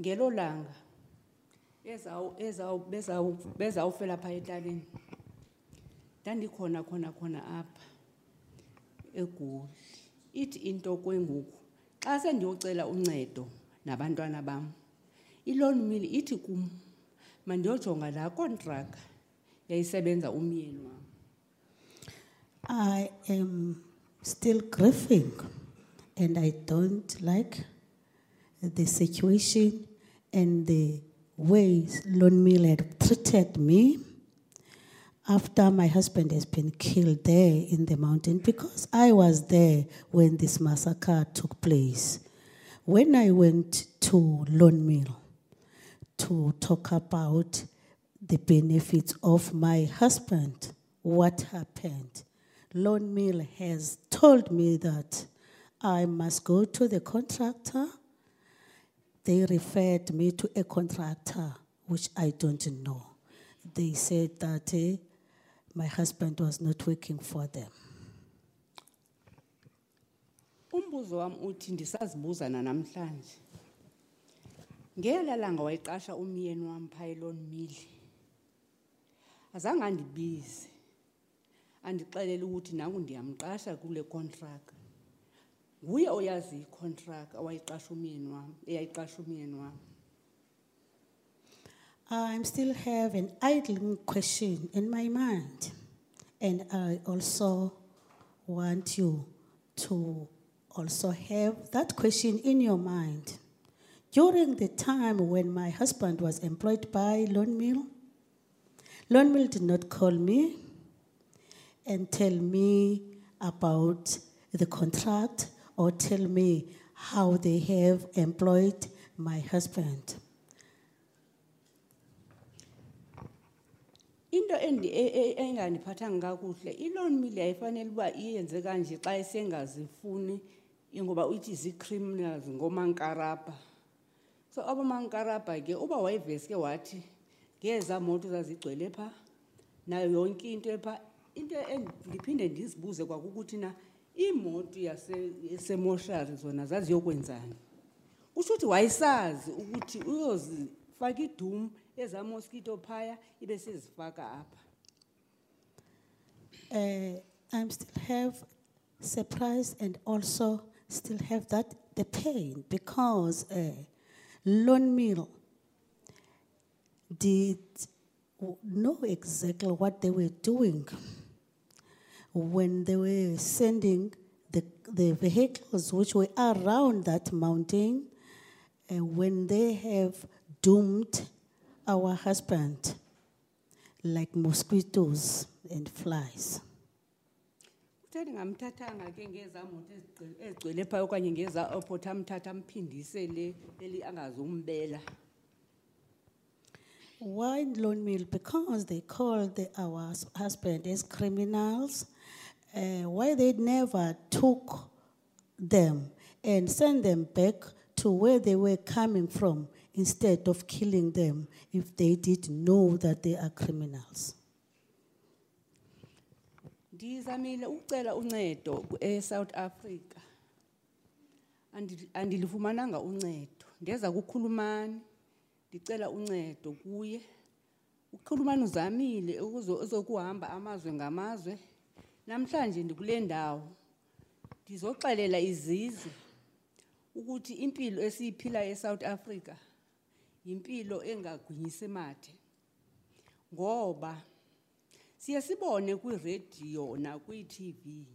ngelo langa ezawu- ezawu- bezawu- bezawufela phaa entabeni ndandikhona khona khona apha egoli ithi into kwengoku xa sendiyocela uncedo nabantwana bam iloo mili ithi kum mandiyojonga laa yayisebenza umyeni wam I am still grieving and I don't like the situation and the way Lonmin had treated me. After my husband has been killed there in the mountain because I was there when this massacre took place. When I went to Lonmin to talk about the benefits of my husband, what happened, Lonmin has told me that I must go to the contractor. They referred me to a contractor, which I don't know. They said that eh, my husband was not working for them. umbuzo wami uthi ndisazibuza nanamhlanje ngela langa wayiqasha umyeni wami phaa elon mill azange andibize. Andixelele ukuthi nangu ndiyamqasha kule contract. Nguye oyazi icontract awayiqasha umyeni wami eyayiqasha umyeni wami I still have an idling question in my mind, and I also want you to also have that question in your mind. During the time when my husband was employed by Lonmin, Mill did not call me and tell me about the contract or tell me how they have employed my husband. Into e- e- engandiphathanga kakuhle ilon mill yayifanele uba iyenze kanje xa esengazifuni ngoba uyithi zii-criminals ngomankarabha so abomankarabha ke uba wayeveske wathi ngezaa moto zazigcwele phaa nayo yonke into ephaa into ndiphinde ndizibuze kwakukuthi na iimoto yase- yasemoshari zona zaziyokwenzani? Kusho ukuthi wayesazi ukuthi uyozifaka idum ezaa mosquito phaya ibe sezifaka apha. Uh, I'm still have surprise and also still have that the pain because uh, Lonmin did know exactly what they were doing. When they were sending the, the vehicles which were around that mountain and when they have doomed our husband like mosquitoes and flies. kuthe ndingamthathanga ke ngezaa moto ezigcwe- ezigcwele phaya okanye amthatha eli angazumbela Why Lonmin? Because they called the, our husband as criminals. Uh, why they never took them and sent them back to where they were coming from instead of killing them if they did know that they are criminals. ndizamile ukucela uncedo eSouth Africa. Andi- andilifumananga uncedo. Ndeza kukhulumani ndicela uncedo kuye. Ukhulumani uzamile ukuzo- uzokuhamba amazwe ngamazwe. Namhlanje ndikule ndawo. Ndizoxelela izizwe ukuthi impilo esiyiphilayo eSouth Africa yimpilo engagwinyisi mathe ngoba siye sibone kwirediyo nakwi-tv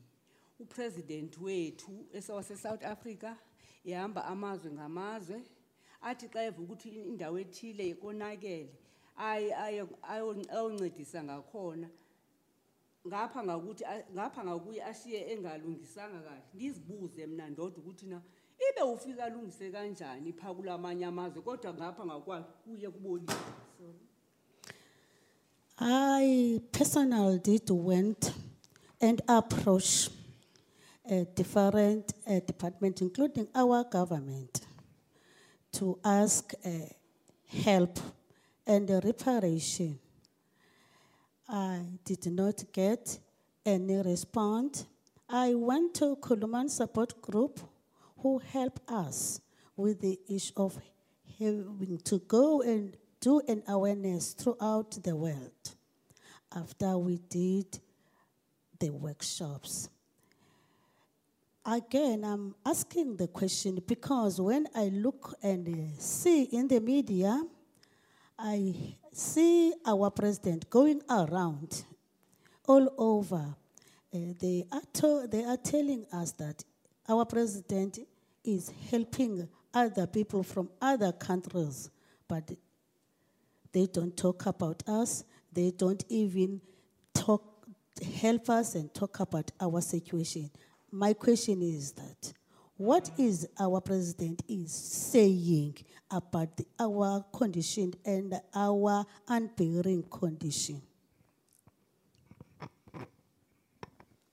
upresident wethu esewase-south africa ehamba amazwe ngamazwe athi xa eva ukuthi indawo ethile konakele aye ayo- ayo- ayoncedisa ngakhona ngapha ngakuthi a- ngapha ngakuye ashiye engalungisanga kahle. Ndizibuze mna ndodwa ukuthi na ibe ufika kanjani kulamanye amazwe kodwa ngapha I personally did went and approach different uh, department, including our government, to ask uh, help and reparation. I did not get any response. I went to Khulumani Support Group, who helped us with the issue of having to go and do an awareness throughout the world after we did the workshops. Again, I'm asking the question because when I look and see in the media, I see our president going around all over. Uh, they, are to- they are telling us that our president is helping other people from other countries, but they don't talk about us. They don't even talk, help us and talk about our situation. My question is that what is our president is saying about the, our condition and our unbearing condition?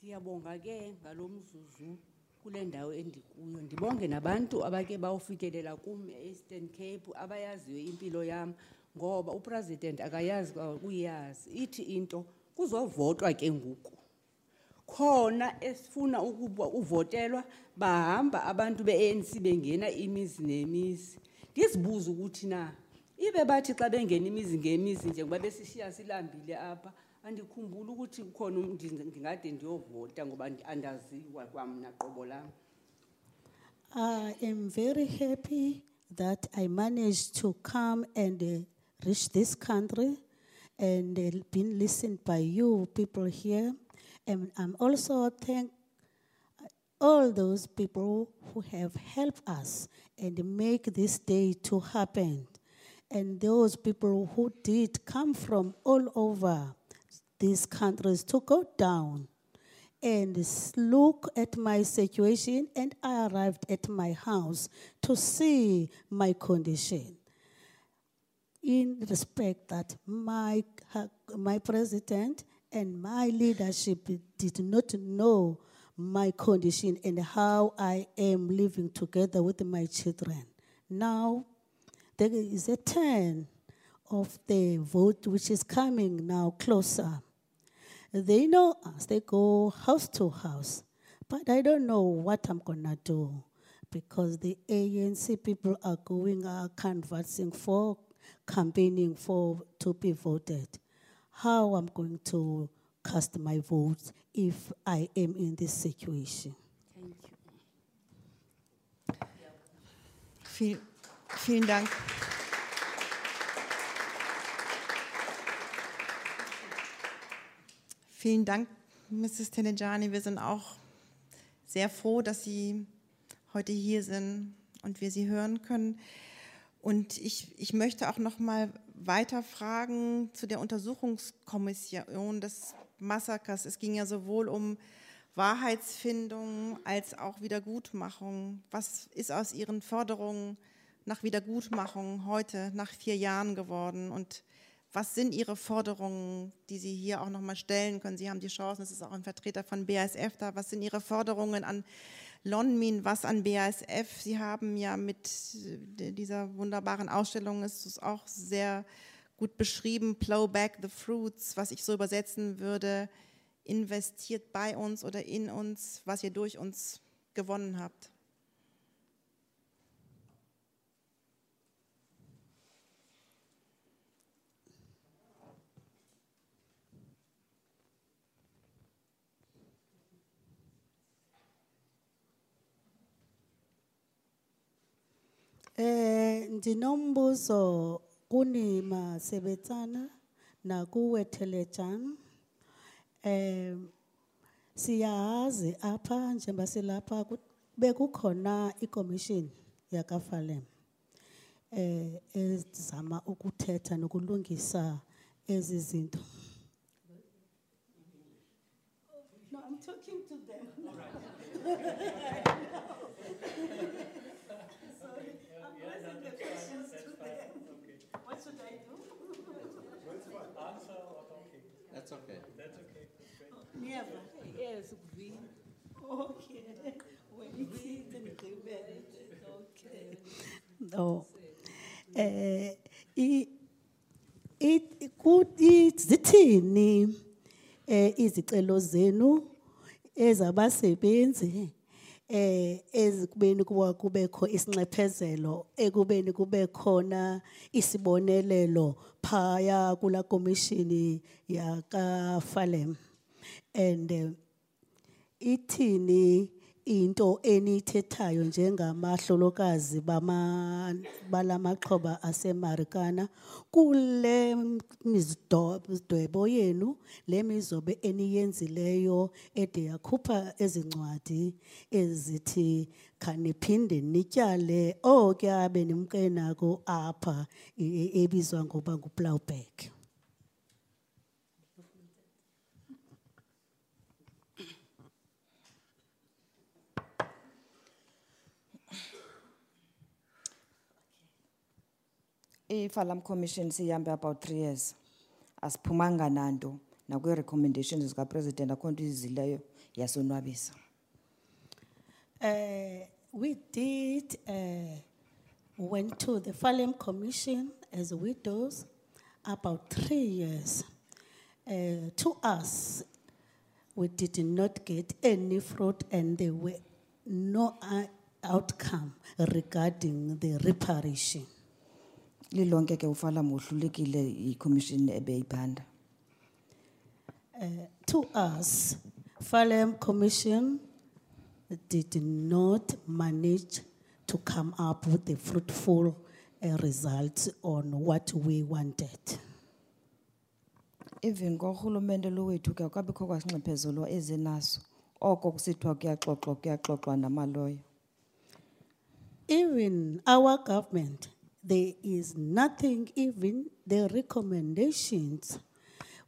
ndiyabonga ke ngalo mzuzu kule ndawo endikuyo. Ndibonge nabantu abake bawufikelela kum e-eastern cape abayaziyo impilo yam ngoba upresident akayazi uyazi. Ithi into kuzovotwa ke ngoku. Khona esifuna ukuba uvotelwa bahamba abantu be-anc bengena imizi nemizi. Ndizibuze ukuthi na ibe bathi xa bengena imizi ngemizi njengoba besishiya silambile apha andikhumbuli ukuthi kukhona um- ndingade ndiyovota ngoba andaziwa lam I am very happy that I managed to come and uh, reach this country and uh, been listened by you people here. And I'm also thank all those people who have helped us and make this day to happen. And those people who did come from all over these countries to go down and look at my situation and I arrived at my house to see my condition in respect that my, my president and my leadership did not know my condition and how I am living together with my children. Now, there is a turn of the vote which is coming now closer. They know us, they go house to house. But I don't know what I'm gonna do because the ANC people are going, are canvassing for, campaigning for to be voted. How I'm going to cast my vote if I am in this situation. thank you Viel, vielen Dank. Vielen Dank, Mrs. Tenejani. Wir sind auch sehr froh, dass Sie heute hier sind und wir Sie hören können. Und ich, ich möchte auch noch mal weiter fragen zu der Untersuchungskommission des Massakers. Es ging ja sowohl um Wahrheitsfindung als auch Wiedergutmachung. Was ist aus Ihren Forderungen nach Wiedergutmachung heute, nach vier Jahren geworden? Und was sind Ihre Forderungen, die Sie hier auch noch mal stellen können? Sie haben die Chance, es ist auch ein Vertreter von BASF da. Was sind Ihre Forderungen an Lonmin, was an BASF? Sie haben ja mit äh, dieser wunderbaren Ausstellung, ist es auch sehr gut beschrieben, Plow Back the Fruits, was ich so übersetzen würde, investiert bei uns oder in uns, was ihr durch uns gewonnen habt. Eh ndinombuzo kuni masebetsana nakuwe Telejan eh siyazi apha njengoba silapha ku- bekukhona ikomishini yakafalem eh ezama ukuthetha nokulungisa ezi zinto No, I'm talking to them. That's okay. That's okay. Never. yes kuvile Okay. When it's in agreement, okay. No. Eh, i, i, ku- i- zithini eh izicelo zenu ezabasebenzi eh ezikubeni kuba kubekho isinxephezelo ekubeni kube khona isibonelelo phaya kula komishini yaka Falem and eh, ithini into enithethayo njengamahlolokazi balamaxhoba asemarikana kule mizidwebo yenu le mizobe eniyenzileyo ede yakhupha ezincwadi ezithi khaniphinde nityale oke abe nimkenako apha e- e- ebizwa ngoba nguplowback i-falam commission siyihambe about three years asiphumanga nanto nakwi-recommendations zikapresident akho nto izileyo yasonwabisa Uh, we did, uh, went to the Farlam Commission as widows about three years. Uh, to us, we did not get any fruit and there were no uh, outcome regarding the reparation. Lilonke ke ufalam wohlulekile yicommission ebeyiphanda Uh, to us, Farlam Commission did not manage to come up with the fruitful uh, results on what we wanted. even korhulumente lo wethu ke kwabikho oko kusithiwa kuyaxoxwa kuyaxoxwa namaloyo Even our government, there is nothing, even the recommendations.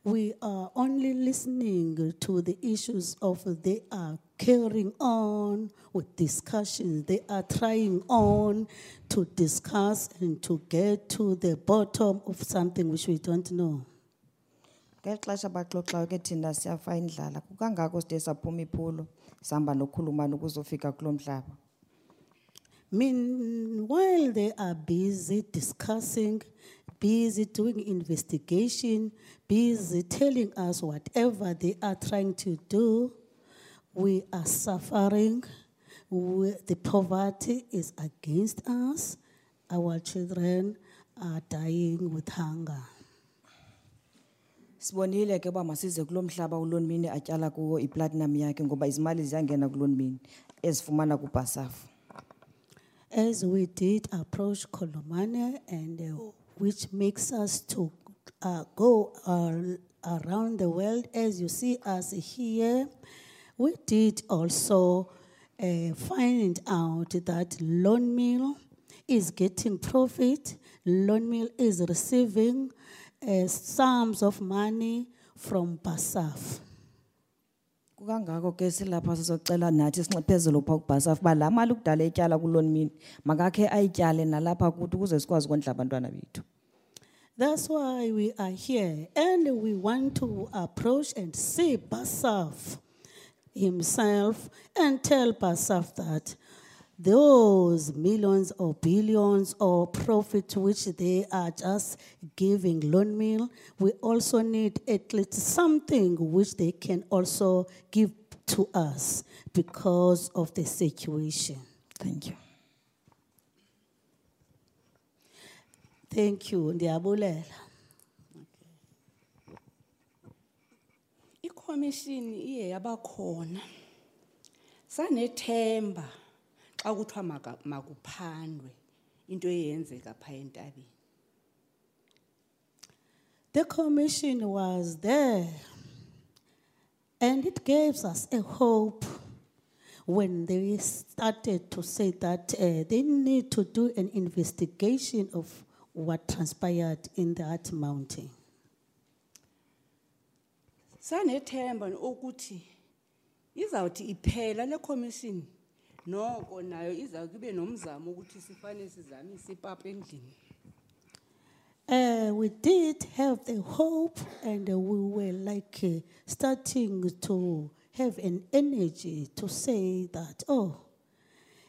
We are only listening to the issues of they are carrying on with discussions. They are trying on to discuss and to get to the bottom of something which we don't know. baxoxayo ke siyafa indlala kukangako side saphuma iphulo sihamba ukuzofika kulo mhlaba Meanwhile, they are busy discussing, busy doing investigation, busy telling us whatever they are trying to do. We are suffering. We, the poverty is against us. Our children are dying with hunger. sibonile ke uba masize kulo mhlaba ulonmini atyala kuwo iplatinum yakhe ngoba izimali ziyangena kulonmini ezifumana kubhasafu As we did approach Khulumani, and uh, which makes us to uh, go uh, around the world, as you see us here, we did also uh, find out that Lonmin is getting profit. Lonmin is receiving uh, sums of money from Basaf. Ke silapha sizocela nathi mali kudala etyala kulonmini makakhe ayityale nalapha kuthi ukuze sikwazi abantwana bethu. That's why we are here, and we want to approach and see Basaf himself and tell Basaf that those millions or billions or profit which they are just giving Lonmin, we also need at least something which they can also give to us because of the situation. thank you Thank you, ndiyabulela. ikhomishini iye yabakhona sanethemba xa kuthiwa makuphandwe into eyenzeka phaa entabeni. The commission was there and it gives us a hope. When they started to say that uh, they need to do an investigation of what transpired in that mountain. sanethemba okuthi izawuthi iphela le commission noko nayo izawuke ibe nomzamo ukuthi sifane sizamise ipapa endlini Uh, we did have the hope and uh, we were like uh, starting to have an energy to say that, oh,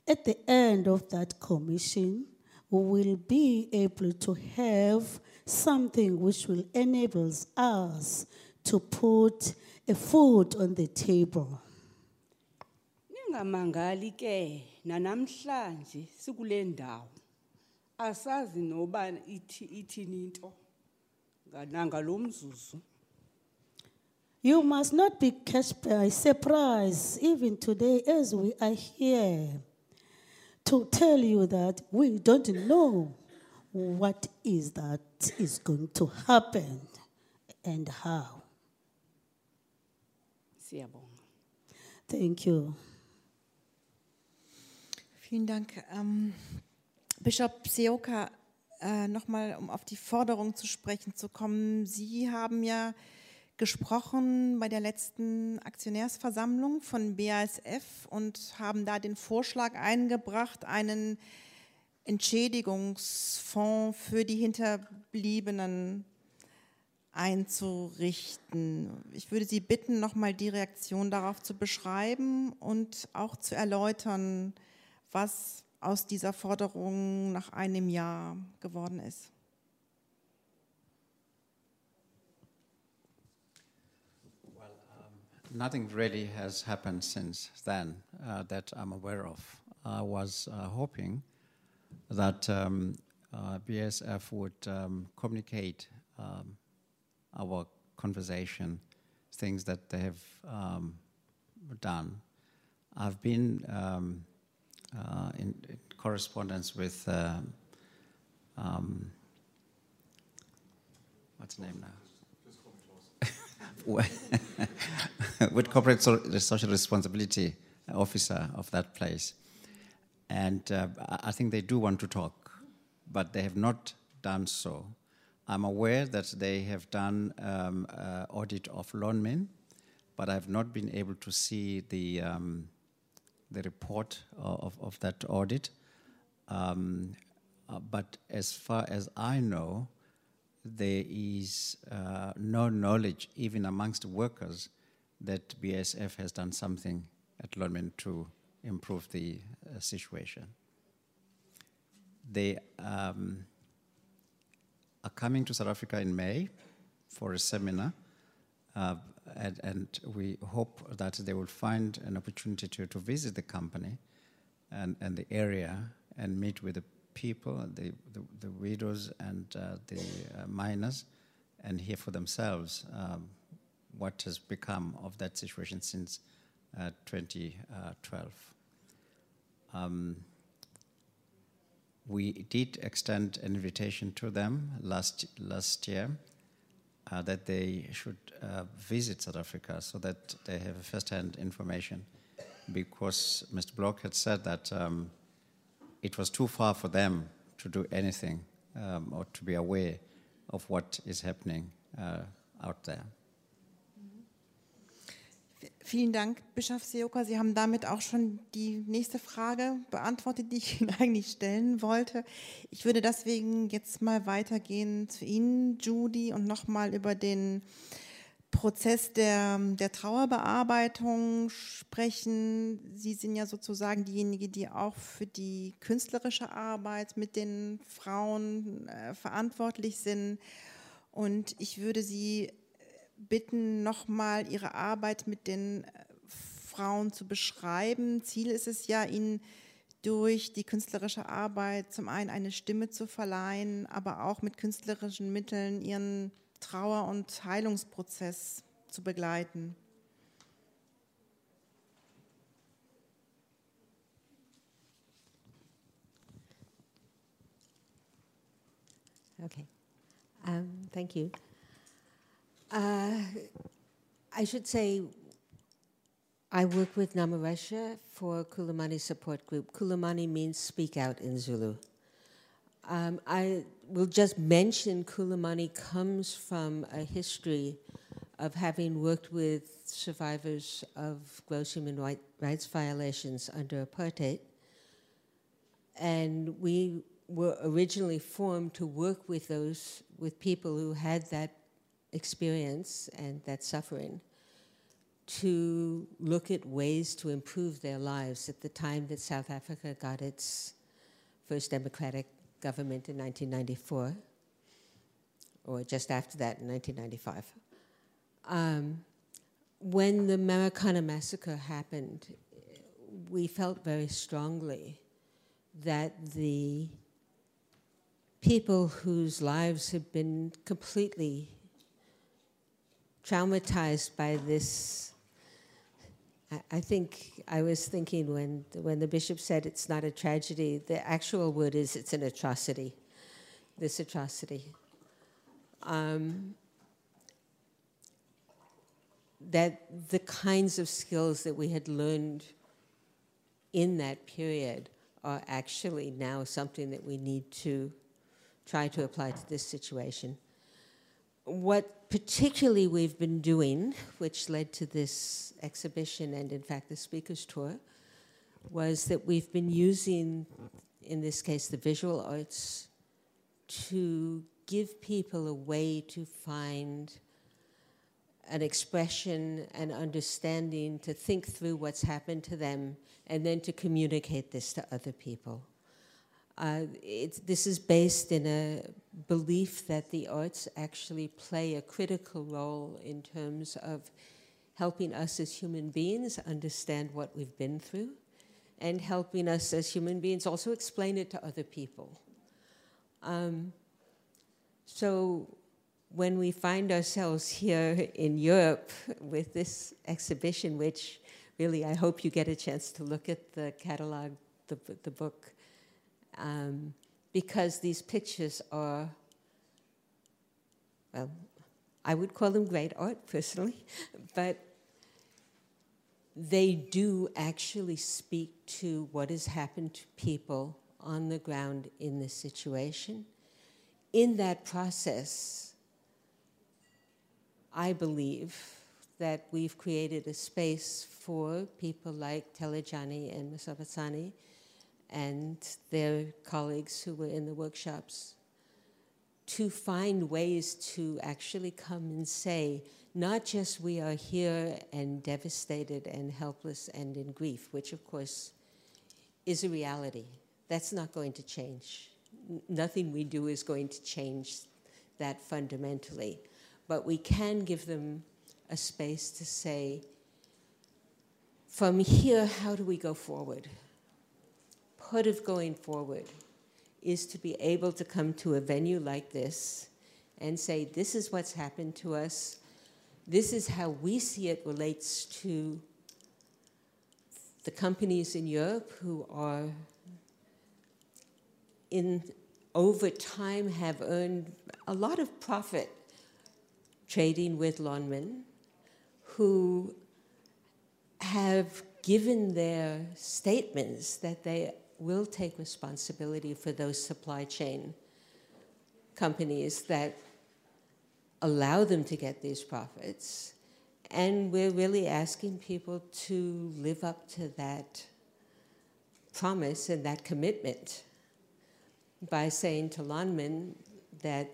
at the end of that commission, we will be able to have something which will enable us to put a food on the table. Ningamangali ke nanamhlanje sikule ndawo asazi noba ithi ithini into nga- nangalo mzuzu You must not be catched by surprise, even today, as we are here, to tell you that we don't know what is that is going to happen and how. siyabonga Thank you. Vielen Dank. Ähm, Bischof Seoka, äh, nochmal, um auf die Forderung zu sprechen zu kommen. Sie haben ja gesprochen bei der letzten Aktionärsversammlung von BASF und haben da den Vorschlag eingebracht, einen Entschädigungsfonds für die Hinterbliebenen einzurichten. Ich würde Sie bitten, nochmal die Reaktion darauf zu beschreiben und auch zu erläutern, was aus dieser Forderung nach einem Jahr geworden ist. Nothing really has happened since then uh, that I'm aware of. I was uh, hoping that um, uh, BASF would um, communicate um, our conversation, things that they have um, done. I've been um, uh, in, in, correspondence with uh, um, what's the name now? with corporate social responsibility officer of that place. And uh, I think they do want to talk, but they have not done so. I'm aware that they have done um, uh, audit of Lonmin, but I've not been able to see the um, the report of, of that audit. Um, uh, but as far as I know, there is uh, no knowledge, even amongst workers, that BASF has done something at Lonmin to improve the uh, situation. They um, are coming to South Africa in May for a seminar, uh, and, and, we hope that they will find an opportunity to, to visit the company and, and the area and meet with the people, the, the, the widows and uh, the uh, miners, and hear for themselves um, what has become of that situation since uh, 2012. Um, we did extend an invitation to them last last year uh, that they should uh, visit South Africa so that they have first-hand information, because Mr. Bock had said that um, it was too far for them to do anything um, or to be aware of what is happening uh, out there. Vielen Dank, Bischof Seoka. Sie haben damit auch schon die nächste Frage beantwortet, die ich Ihnen eigentlich stellen wollte. Ich würde deswegen jetzt mal weitergehen zu Ihnen, Judy, und nochmal über den Prozess der, der Trauerbearbeitung sprechen. Sie sind ja sozusagen diejenige, die auch für die künstlerische Arbeit mit den Frauen äh, verantwortlich sind. Und ich würde Sie bitten, nochmal Ihre Arbeit mit den äh, Frauen zu beschreiben. Ziel ist es ja, ihnen durch die künstlerische Arbeit zum einen eine Stimme zu verleihen, aber auch mit künstlerischen Mitteln ihren Trauer- und Heilungsprozess zu begleiten. Okay. Um, thank you. Uh, I should say I work with Nomarussia for Khulumani Support Group. Khulumani means speak out in Zulu. Um, I will just mention Khulumani comes from a history of having worked with survivors of gross human rights violations under apartheid. And we were originally formed to work with those, with people who had that experience and that suffering to look at ways to improve their lives at the time that South Africa got its first democratic government in 1994, or just after that in 1995. Um, when the Marikana massacre happened, we felt very strongly that the people whose lives had been completely traumatized by this. I, think I was thinking when, when the bishop said it's not a tragedy, the actual word is it's an atrocity, this atrocity. Um, that the kinds of skills that we had learned in that period are actually now something that we need to try to apply to this situation what particularly we've been doing, which led to this exhibition and, in fact, the speakers tour, was that we've been using in this case the visual arts, to give people a way to find an expression, an understanding, to think through what's happened to them, and then to communicate this to other people. Uh, this is based in a belief that the arts actually play a critical role in terms of helping us as human beings understand what we've been through and helping us as human beings also explain it to other people. Um, so when we find ourselves here in Europe with this exhibition, which really I hope you get a chance to look at the catalog, the, the book, um, because these pictures are, well, I would call them great art personally, but they do actually speak to what has happened to people on the ground in this situation. In that process, I believe that we've created a space for people like Thelejane and Mosebetsane and their colleagues who were in the workshops to find ways to actually come and say, not just we are here and devastated and helpless and in grief, which of course is a reality. That's not going to change. N- nothing we do is going to change that fundamentally. But we can give them a space to say, from here, how do we go forward? Part of going forward is to be able to come to a venue like this and say, this is what's happened to us. This is how we see it relates to the companies in Europe who are in over time have earned a lot of profit trading with Lonmin, who have given their statements that they will take responsibility for those supply chain companies that allow them to get these profits. And we're really asking people to live up to that promise and that commitment by saying to Lonmin that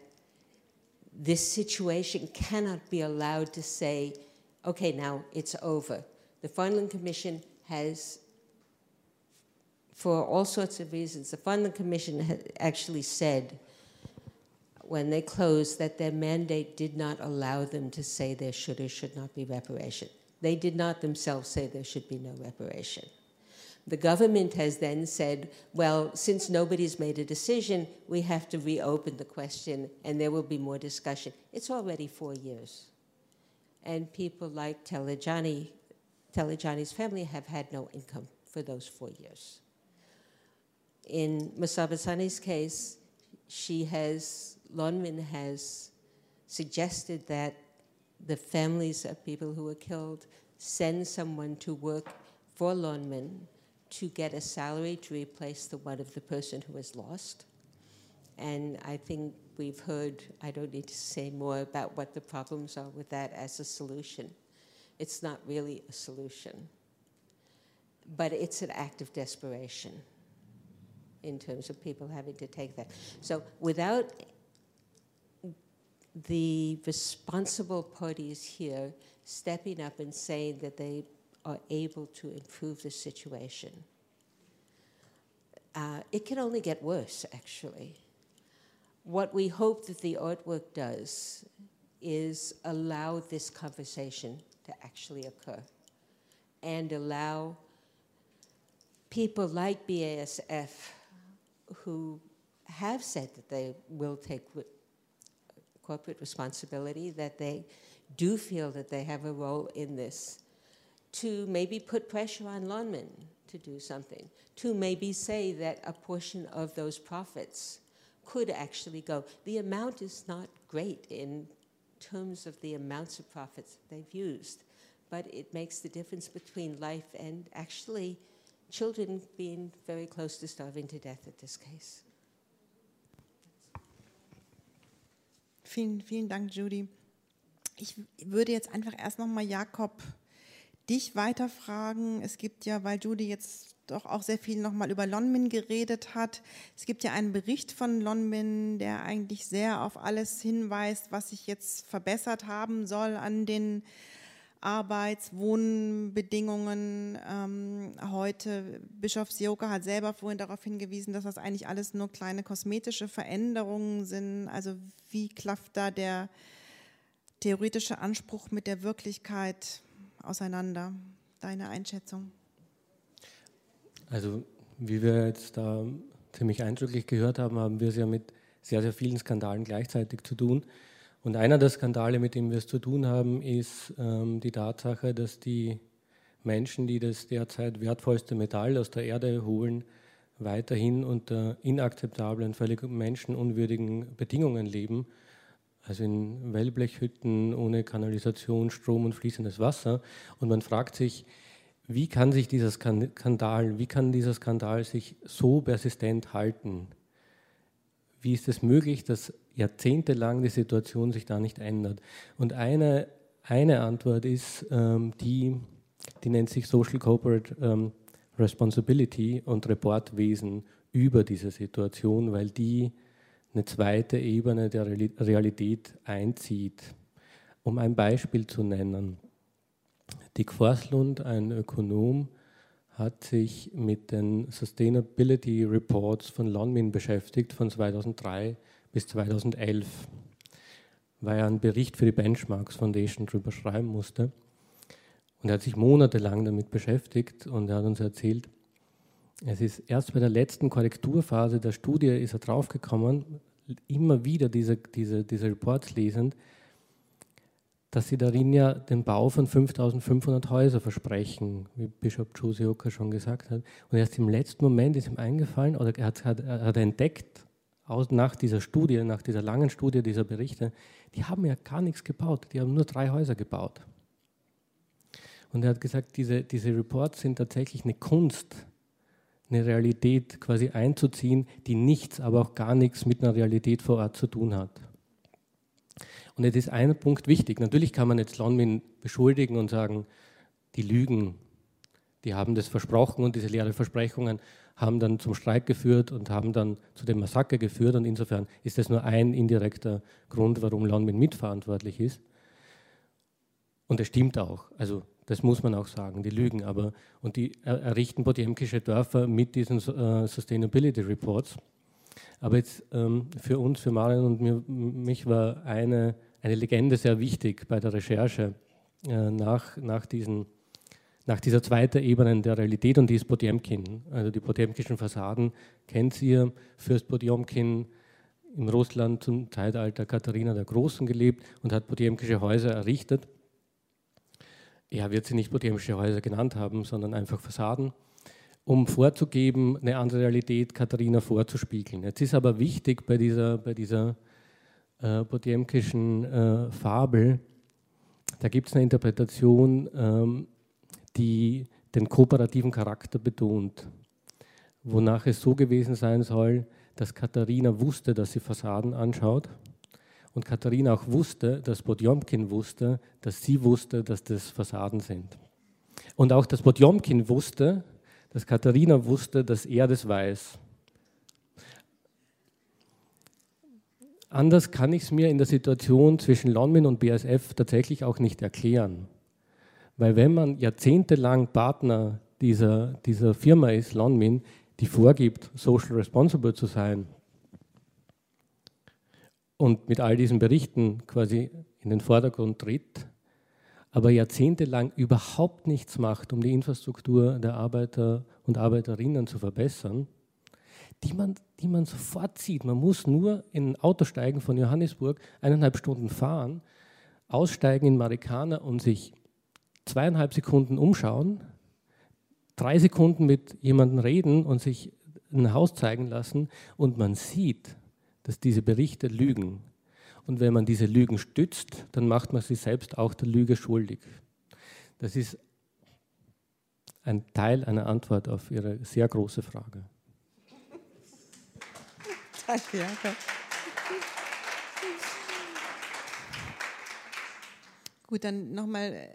this situation cannot be allowed to say, okay, now it's over. The Farlam Commission has, for all sorts of reasons, the Farlam Commission had actually said when they closed that their mandate did not allow them to say there should or should not be reparation. They did not themselves say there should be no reparation. The government has then said, well, since nobody's made a decision, we have to reopen the question and there will be more discussion. It's already four years. And people like Thelejane, Thelejane's family have had no income for those four years. In Mosebetsane's case, she has, Lonmin has suggested that the families of people who were killed send someone to work for Lonmin to get a salary to replace the one of the person who was lost. And I think we've heard, I don't need to say more about what the problems are with that as a solution. It's not really a solution, but it's an act of desperation in terms of people having to take that. So without the responsible parties here stepping up and saying that they are able to improve the situation, uh, it can only get worse, actually. What we hope that the artwork does is allow this conversation to actually occur and allow people like BASF who have said that they will take corporate responsibility, that they do feel that they have a role in this, to maybe put pressure on Lonmin to do something, to maybe say that a portion of those profits could actually go. The amount is not great in terms of the amounts of profits they've used, but it makes the difference between life and actually children being very close to starving to death in this case. Vielen, vielen Dank, Judy. Ich würde jetzt einfach erst nochmal Jakob dich weiterfragen. Es gibt ja, weil Judy jetzt doch auch sehr viel nochmal über Lonmin geredet hat. Es gibt ja einen Bericht von Lonmin, der eigentlich sehr auf alles hinweist, was sich jetzt verbessert haben soll an den Arbeits-, Wohnbedingungen ähm, heute. Bischof Sioka hat selber vorhin darauf hingewiesen, dass das eigentlich alles nur kleine kosmetische Veränderungen sind. Also wie klafft da der theoretische Anspruch mit der Wirklichkeit auseinander? Deine Einschätzung? Also wie wir jetzt da ziemlich eindrücklich gehört haben, haben wir es ja mit sehr, sehr vielen Skandalen gleichzeitig zu tun. Und einer der Skandale, mit dem wir es zu tun haben, ist ähm, die Tatsache, dass die Menschen, die das derzeit wertvollste Metall aus der Erde holen, weiterhin unter inakzeptablen, völlig menschenunwürdigen Bedingungen leben. Also in Wellblechhütten ohne Kanalisation, Strom und fließendes Wasser. Und man fragt sich, wie kann sich dieser Skandal, wie kann dieser Skandal sich so persistent halten? Wie ist es möglich, dass jahrzehntelang die Situation sich da nicht ändert? Und eine, eine Antwort ist, ähm, die, die nennt sich Social Corporate ähm, Responsibility und Reportwesen über diese Situation, weil die eine zweite Ebene der Realität einzieht. Um ein Beispiel zu nennen. Dick Forslund, ein Ökonom, hat sich mit den Sustainability Reports von Lonmin beschäftigt von 2003 bis 2011, weil er einen Bericht für die Benchmarks Foundation darüber schreiben musste. Und er hat sich monatelang damit beschäftigt und er hat uns erzählt, es ist erst bei der letzten Korrekturphase der Studie ist er draufgekommen, immer wieder diese, diese, diese Reports lesend, dass sie darin ja den Bau von 5500 Häusern versprechen, wie Bischof Chusioka schon gesagt hat. Und erst im letzten Moment ist ihm eingefallen, oder er hat, hat, hat entdeckt, aus, nach dieser Studie, nach dieser langen Studie dieser Berichte, die haben ja gar nichts gebaut, die haben nur drei Häuser gebaut. Und er hat gesagt, diese, diese Reports sind tatsächlich eine Kunst, eine Realität quasi einzuziehen, die nichts, aber auch gar nichts mit einer Realität vor Ort zu tun hat. Und jetzt ist ein Punkt wichtig. Natürlich kann man jetzt Lonmin beschuldigen und sagen, die lügen, die haben das versprochen und diese leeren Versprechungen haben dann zum Streik geführt und haben dann zu dem Massaker geführt. Und insofern ist das nur ein indirekter Grund, warum Lonmin mitverantwortlich ist. Und das stimmt auch. Also das muss man auch sagen. Die lügen aber und die errichten potemkische Dörfer mit diesen uh, Sustainability Reports. Aber jetzt ähm, für uns, für Marion und mir, mich war eine, eine Legende sehr wichtig bei der Recherche äh, nach, nach, diesen, nach dieser zweiten Ebene der Realität und die ist Potemkin. Also die potemkischen Fassaden kennt ihr. Fürst Potemkin in Russland zum Zeitalter Katharina der Großen gelebt und hat potemkische Häuser errichtet. Er wird sie nicht potemkische Häuser genannt haben, sondern einfach Fassaden um vorzugeben, eine andere Realität Katharina vorzuspiegeln. Jetzt ist aber wichtig bei dieser, bei dieser äh, Potemkischen äh, Fabel, da gibt es eine Interpretation, ähm, die den kooperativen Charakter betont, wonach es so gewesen sein soll, dass Katharina wusste, dass sie Fassaden anschaut und Katharina auch wusste, dass Podjomkin wusste, dass sie wusste, dass das Fassaden sind. Und auch, dass Podjomkin wusste, dass Katharina wusste, dass er das weiß. Anders kann ich es mir in der Situation zwischen Lonmin und BASF tatsächlich auch nicht erklären. Weil wenn man jahrzehntelang Partner dieser, dieser Firma ist, Lonmin, die vorgibt, social responsible zu sein und mit all diesen Berichten quasi in den Vordergrund tritt, aber jahrzehntelang überhaupt nichts macht, um die Infrastruktur der Arbeiter und Arbeiterinnen zu verbessern, die man, die man sofort sieht. Man muss nur in ein Auto steigen von Johannesburg, eineinhalb Stunden fahren, aussteigen in Marikana und sich zweieinhalb Sekunden umschauen, drei Sekunden mit jemandem reden und sich ein Haus zeigen lassen und man sieht, dass diese Berichte lügen. Und wenn man diese Lügen stützt, dann macht man sich selbst auch der Lüge schuldig. Das ist ein Teil einer Antwort auf Ihre sehr große Frage. Danke, Jakob. Gut, dann nochmal,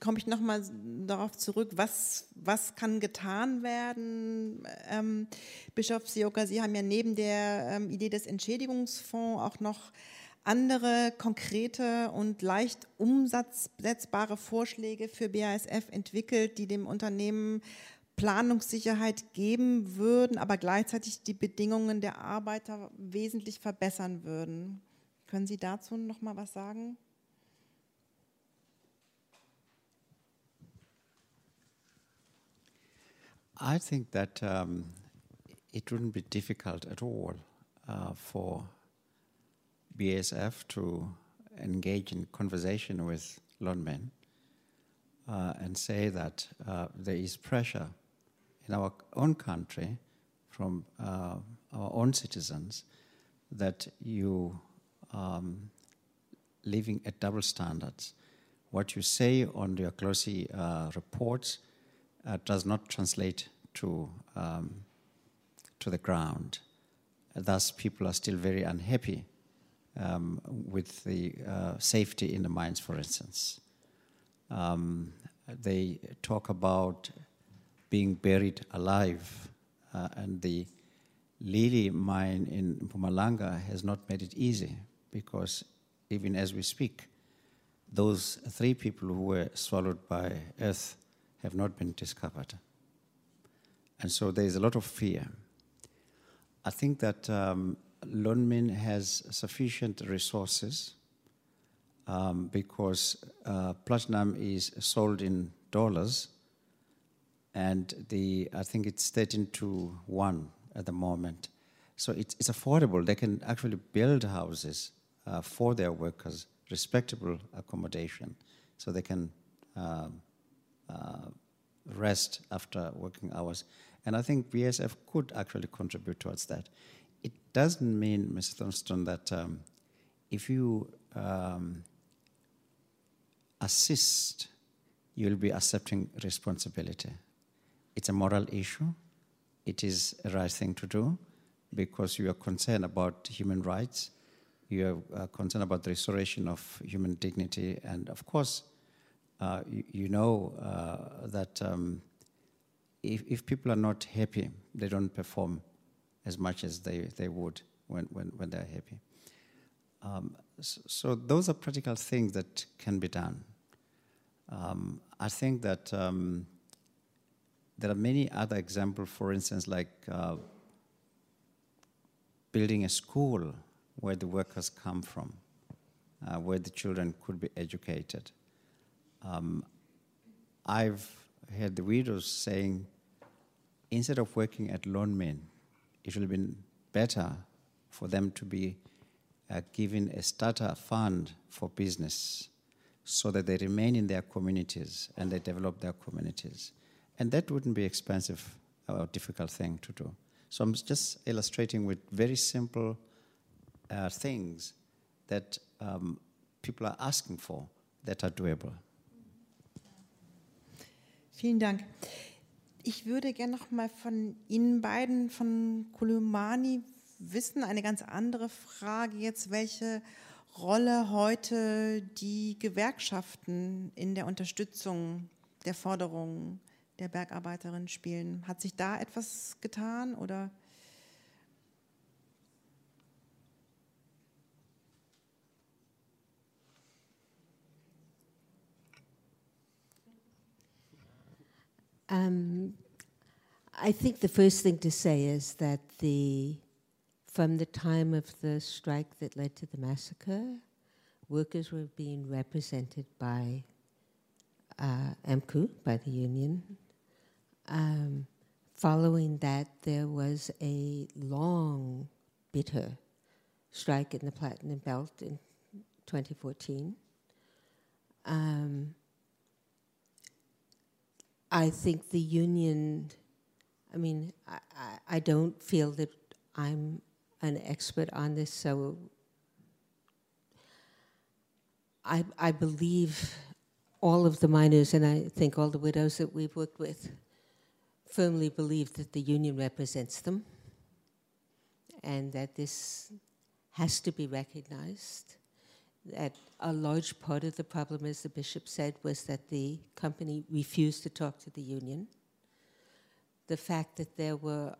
komme ich nochmal darauf zurück, was, was kann getan werden? Ähm, Bischof Sioka, Sie haben ja neben der ähm, Idee des Entschädigungsfonds auch noch andere konkrete und leicht umsetzbare Vorschläge für BASF entwickelt, die dem Unternehmen Planungssicherheit geben würden, aber gleichzeitig die Bedingungen der Arbeiter wesentlich verbessern würden. Können Sie dazu noch mal was sagen? I think that um, it wouldn't be difficult at all uh, for BASF to engage in conversation with Lonmin uh, and say that uh, there is pressure in our own country from uh, our own citizens that you um, living at double standards. What you say on your closely uh, reports uh, does not translate to um, to the ground. Thus, people are still very unhappy um, with the uh, safety in the mines, for instance. Um, they talk about being buried alive, uh, and the Lily mine in Mpumalanga has not made it easy because even as we speak, those three people who were swallowed by earth have not been discovered. And so there is a lot of fear. I think that um, Lonmin has sufficient resources um, because uh, platinum is sold in dollars, and the I think it's 13 to 1 at the moment. So it's, it's affordable. They can actually build houses uh, for their workers, respectable accommodation, so they can um, rest after working hours. And I think BASF could actually contribute towards that. It doesn't mean, Mr. Thornton, that um, if you um, assist, you'll be accepting responsibility. It's a moral issue. It is a right thing to do because you are concerned about human rights. You are uh, concerned about the restoration of human dignity. And of course, uh, you, you, know uh, that um, if, if people are not happy, they don't perform as much as they, they would when, when, when they're happy. Um, so, so, those are practical things that can be done. Um, I think that um, there are many other examples, for instance, like uh, building a school where the workers come from, uh, where the children could be educated. Um, I've heard the widows saying, instead of working at Lonmin, it would have been better for them to be uh, given a starter fund for business so that they remain in their communities and they develop their communities. And that wouldn't be expensive or difficult thing to do. So I'm just illustrating with very simple uh, things that um, people are asking for that are doable. Vielen Dank. Ich würde gerne noch mal von Ihnen beiden, von Kolumani, wissen, eine ganz andere Frage jetzt, welche Rolle heute die Gewerkschaften in der Unterstützung der Forderungen der Bergarbeiterinnen spielen. Hat sich da etwas getan oder? Um, I think the first thing to say is that the from the time of the strike that led to the massacre, workers were being represented by uh, by the union. Um, following that, there was a long, bitter strike in the Platinum Belt in 2014. Um, I think the union, I mean, I, I, I don't feel that I'm an expert on this, so I, I believe all of the miners, and I think all the widows that we've worked with, firmly believe that the union represents them and that this has to be recognized that a large part of the problem, as the bishop said, was that the company refused to talk to the union. the fact that there were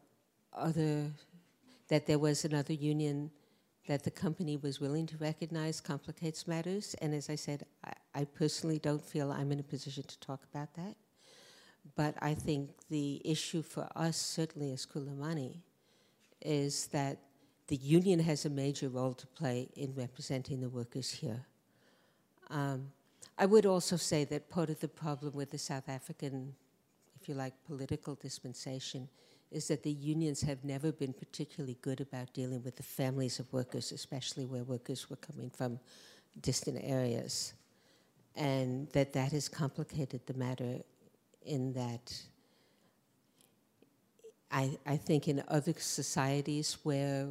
other, that there was another union that the company was willing to recognize complicates matters. And as I said, I, I personally don't feel I'm in a position to talk about that. But I think the issue for us, certainly as Khulumani, is that the union has a major role to play in representing the workers here. Um, I would also say that part of the problem with the South African, if you like, political dispensation is that the unions have never been particularly good about dealing with the families of workers, especially where workers were coming from distant areas. And that that has complicated the matter in that I, I think in other societies where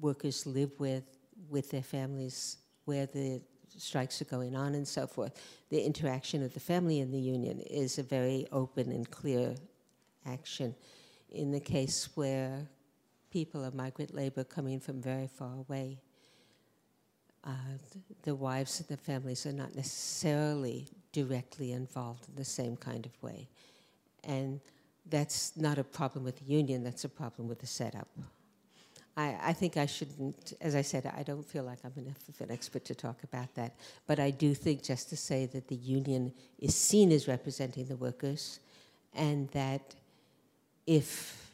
workers live with, with their families, where the strikes are going on and so forth, the interaction of the family and the union is a very open and clear action. In the case where people of migrant labor coming from very far away, uh, the wives and the families are not necessarily directly involved in the same kind of way. And that's not a problem with the union, that's a problem with the setup. I, I, think I shouldn't, as I said, I don't feel like I'm enough of an expert to talk about that. But I do think just to say that the union is seen as representing the workers and that if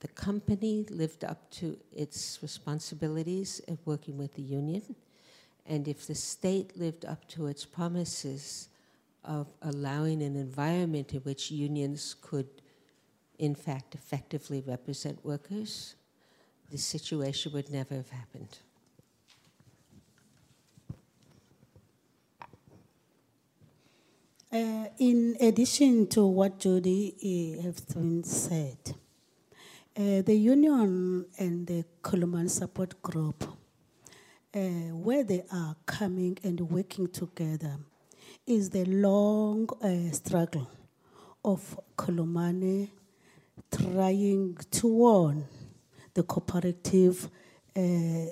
the company lived up to its responsibilities of working with the union, and if the state lived up to its promises of allowing an environment in which unions could, in fact, effectively represent workers, this situation would never have happened. Uh, in addition to what Judy uh, has been said, uh, the union and the Khulumani support group, uh, where they are coming and working together, is the long uh, struggle of Khulumani trying to warn the cooperative uh,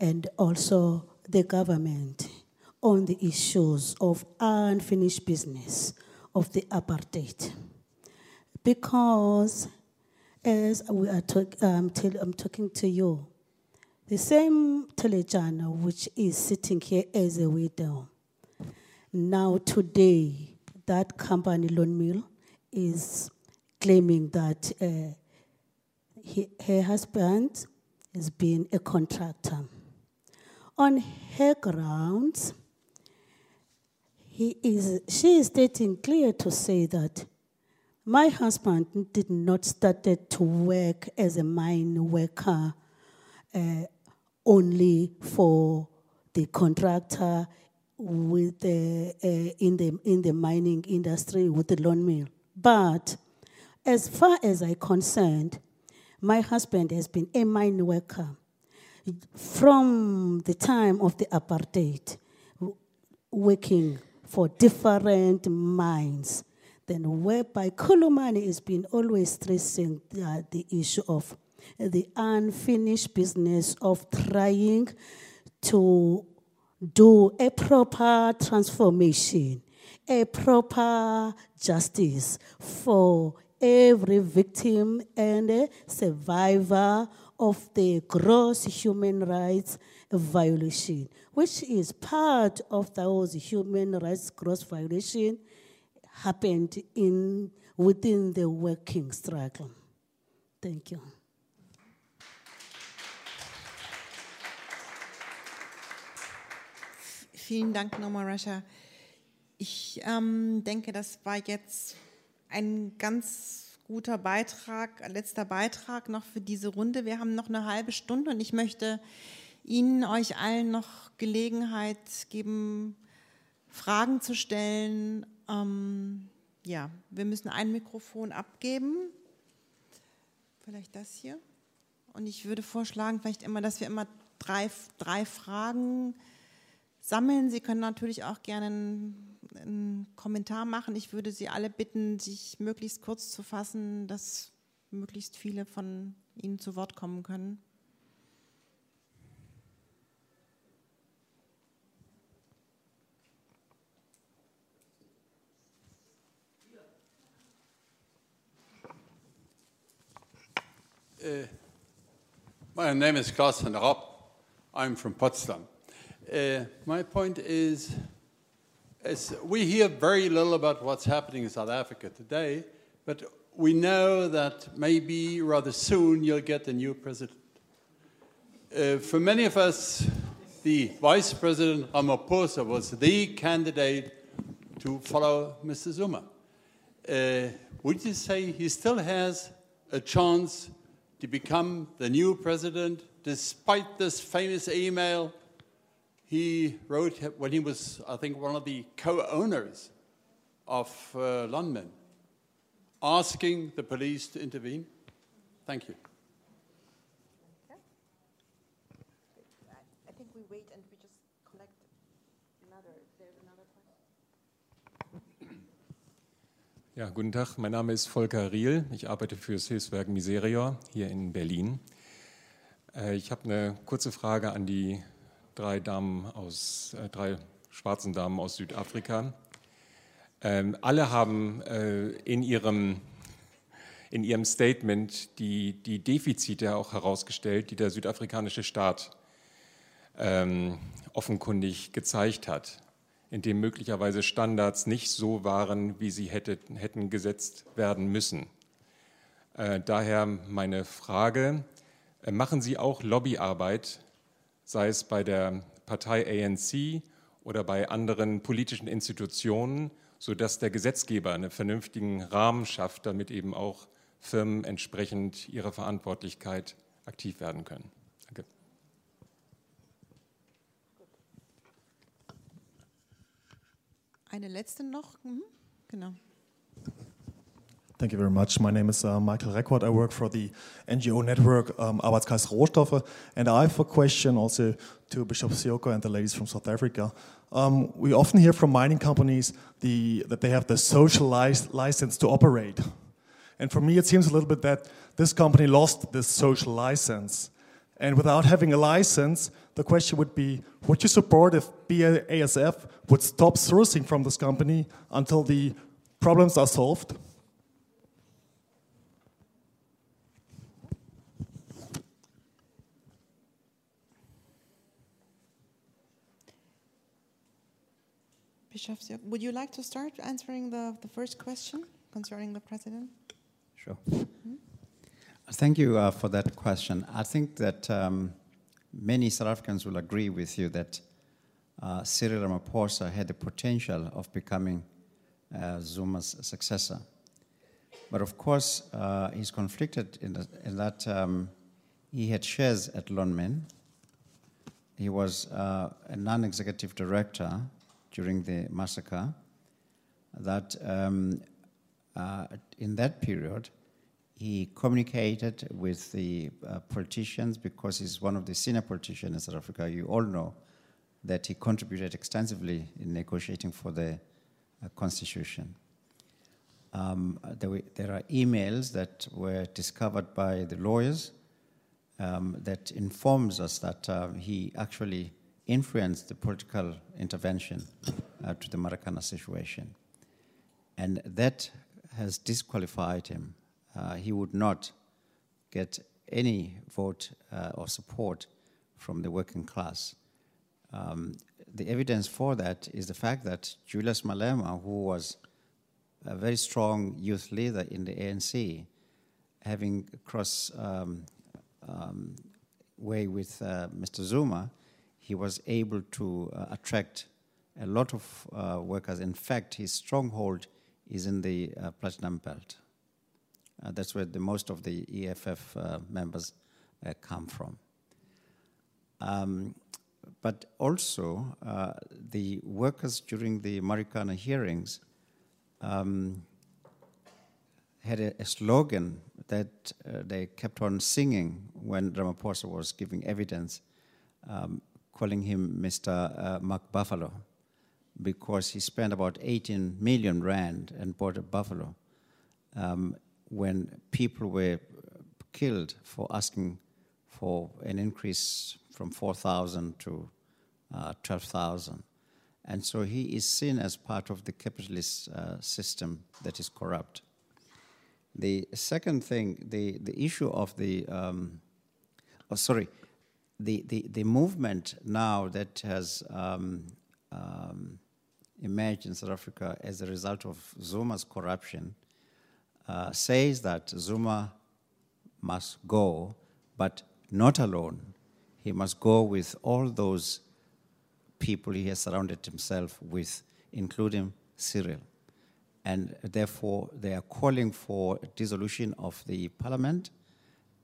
and also the government on the issues of unfinished business of the apartheid. Because as we are talk, um, I'm talking to you, the same Thelejane which is sitting here as a widow, now today that company Lonmin is claiming that uh, he, her husband has been a contractor. On her grounds, he is, she is stating clear to say that my husband did not start to work as a mine worker uh, only for the contractor with the, uh, in, the, in the mining industry with the Lonmin. But as far as I concerned, my husband has been a mine worker from the time of the apartheid, working for different mines. Then, whereby Khulumani has been always stressing the, uh, the issue of the unfinished business of trying to do a proper transformation, a proper justice for every victim and survivor of the gross human rights violation, which is part of those human rights gross violation happened in within the working struggle. Thank you. Vielen Dank nochmal, Rasha. Ich ähm, denke, das war jetzt ein ganz guter Beitrag, letzter Beitrag noch für diese Runde. Wir haben noch eine halbe Stunde und ich möchte Ihnen, euch allen noch Gelegenheit geben, Fragen zu stellen. Ähm, ja, wir müssen ein Mikrofon abgeben. Vielleicht das hier. Und ich würde vorschlagen, vielleicht immer, dass wir immer drei, drei Fragen sammeln. Sie können natürlich auch gerne einen, Kommentar machen. Ich würde Sie alle bitten, sich möglichst kurz zu fassen, dass möglichst viele von Ihnen zu Wort kommen können. Uh, my name is der Rapp. I'm from Potsdam. Uh, my point is, we hear very little about what's happening in South Africa today, but we know that maybe rather soon you'll get a new president. Uh, for many of us, the Vice President Ramaphosa was the candidate to follow Mr. Zuma. Uh, would you say he still has a chance to become the new president despite this famous email he wrote when he was, I think, one of the co owners of uh, Lundman, asking the police to intervene? Thank you. I think we wait and we just collect another. There's another question. Ja, guten Tag, mein Name ist Volker Riel. Ich arbeite für das Hilfswerk Miserior hier in Berlin. Äh, ich habe eine kurze Frage an die drei Damen aus, äh, drei schwarzen Damen aus Südafrika. Ähm, alle haben äh, in, ihrem, in ihrem Statement die, die Defizite auch herausgestellt, die der südafrikanische Staat ähm, offenkundig gezeigt hat, in dem möglicherweise Standards nicht so waren, wie sie hätte, hätten gesetzt werden müssen. Äh, daher meine Frage, äh, machen Sie auch Lobbyarbeit sei es bei der Partei ANC oder bei anderen politischen Institutionen, sodass der Gesetzgeber einen vernünftigen Rahmen schafft, damit eben auch Firmen entsprechend ihrer Verantwortlichkeit aktiv werden können. Danke. Eine letzte noch. Mhm. Genau. Thank you very much. My name is uh, Michael Reckordt. I work for the NGO network um, Arbeitskreis Rohstoffe. And I have a question also to Bishop Seoka and the ladies from South Africa. Um, we often hear from mining companies the, that they have the social license to operate. And for me, it seems a little bit that this company lost this social license. And without having a license, the question would be would you support if BASF would stop sourcing from this company until the problems are solved? Bishop, would you like to start answering the, the first question concerning the president? Sure. Mm-hmm. Thank you uh, for that question. I think that um, many South Africans will agree with you that uh, Cyril Ramaphosa had the potential of becoming uh, Zuma's successor. But of course, uh, he's conflicted in, the, in that um, he had shares at Lonmin. He was uh, a non executive director during the massacre that um, uh, in that period he communicated with the uh, politicians because he's one of the senior politicians in South Africa. You all know that he contributed extensively in negotiating for the uh, constitution. Um, there, were, there, are emails that were discovered by the lawyers um, that informs us that uh, he actually influenced the political intervention uh, to the Marikana situation. And that has disqualified him. Uh, he would not get any vote uh, or support from the working class. Um, the evidence for that is the fact that Julius Malema, who was a very strong youth leader in the ANC, having cross um, um, way with uh, Mr. Zuma, he was able to uh, attract a lot of uh, workers. In fact, his stronghold is in the uh, Platinum Belt. Uh, that's where the most of the EFF uh, members uh, come from. Um, but also, the workers during the Marikana hearings um, had a, a, slogan that they kept on singing when Ramaphosa was giving evidence. Um, calling him Mr. Uh, Mark Buffalo because he spent about 18 million rand and bought a buffalo um, when people were killed for asking for an increase from 4,000 to uh, 12,000. And so he is seen as part of the capitalist uh, system that is corrupt. The second thing, the, the issue of the, um, oh, sorry, the, the, the movement now that has um, um, emerged in South Africa as a result of Zuma's corruption uh, says that Zuma must go, but not alone. He must go with all those people he has surrounded himself with, including Cyril. And therefore, they are calling for dissolution of the parliament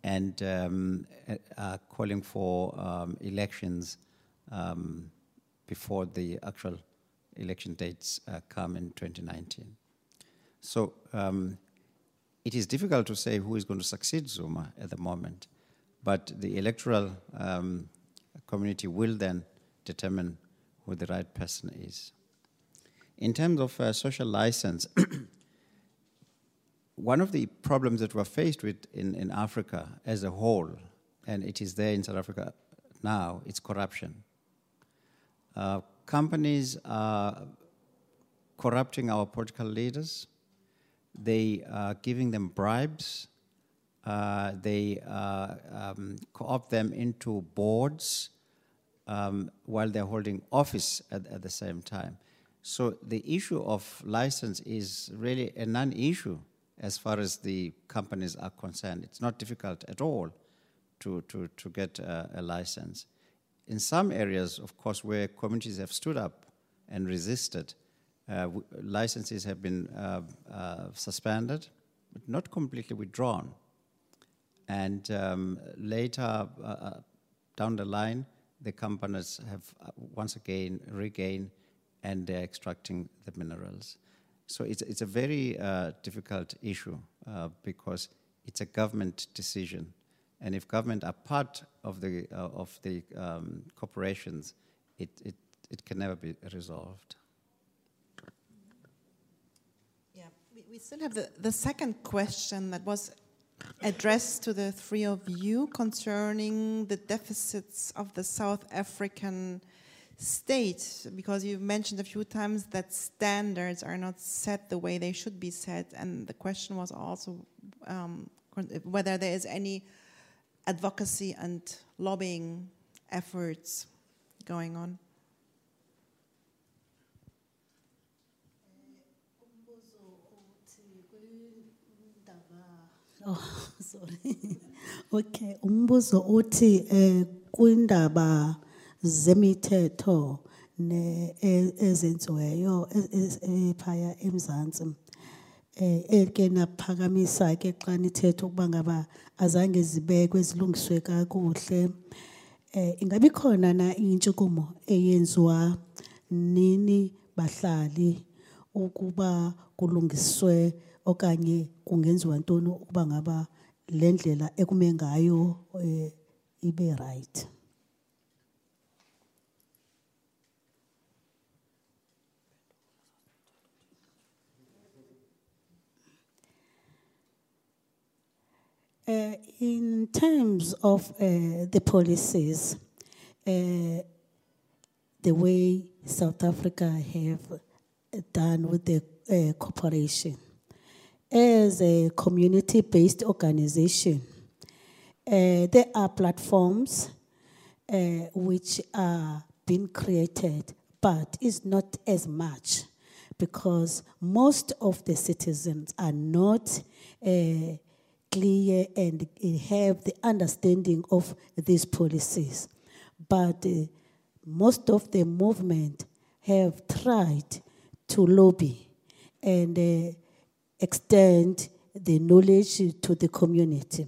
and um, uh, are calling for um, elections um, before the actual election dates uh, come in 2019. So um, it is difficult to say who is going to succeed Zuma at the moment, but the electoral um, community will then determine who the right person is. In terms of uh, social license, one of the problems that we're faced with in, in Africa as a whole, and it is there in South Africa now, it's corruption. Uh, companies are corrupting our political leaders. They are giving them bribes. Uh, they uh, um, co-opt them into boards um, while they're holding office at, at the same time. So the issue of license is really a non-issue as far as the companies are concerned. It's not difficult at all to, to, to get a, a license. In some areas, of course, where communities have stood up and resisted, uh, licenses have been uh, uh, suspended, but not completely withdrawn. And um, later, uh, uh, down the line, the companies have uh, once again regained and they're extracting the minerals. So it's, it's a very uh, difficult issue uh, because it's a government decision. And if government are part of the, uh, of the um, corporations, it, it, it can never be resolved. Yeah, we, we still have the, the second question that was addressed to the three of you concerning the deficits of the South African state, because you've mentioned a few times that standards are not set the way they should be set, and the question was also um, whether there is any advocacy and lobbying efforts going on. Oh, sorry. okay, umbuzo uthi eh kwindaba zemithetho ne e- ezenziweyo ephaya eMzantsi. Eh eke naphakamisa ke xa nithetha ukuba ngaba azange zibekwe zilungiswe kakuhle. Ingabe khona na intshukumo eyenziwa nini bahlali ukuba kulungiswe okanye kungenziwa ntoni ukuba ngaba le ndlela ekume ngayo ibe right? Uh, in terms of uh, the policies, uh, the way South Africa have done with the uh, corporation, as a community-based organization, uh, there are platforms uh, which are being created, but it's not as much because most of the citizens are not clear and have the understanding of these policies. But uh, most of the movement have tried to lobby and uh, extend the knowledge to the community.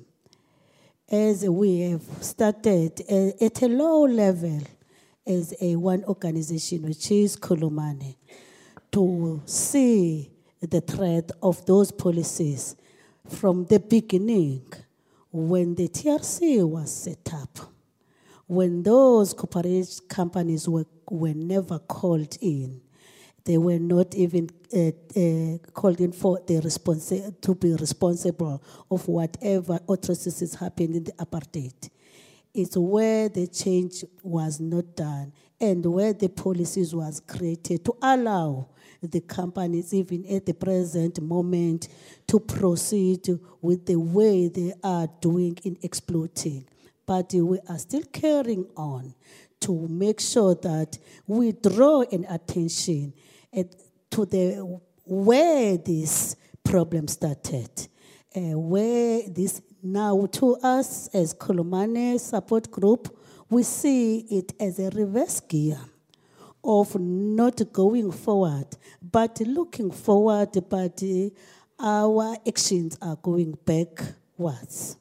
As we have started uh, at a low level as a one organization, which is Khulumani, to see the threat of those policies from the beginning, when the TRC was set up, when those corporate companies were, were never called in, they were not even uh, uh, called in for the responsi- to be responsible of whatever atrocities happened in the apartheid. It's where the change was not done and where the policies was created to allow the companies, even at the present moment, to proceed with the way they are doing in exploiting. But we are still carrying on to make sure that we draw an attention at, to the where this problem started, uh, where this now to us as Khulumani support group, we see it as a reverse gear of not going forward, but looking forward, but uh, our actions are going backwards.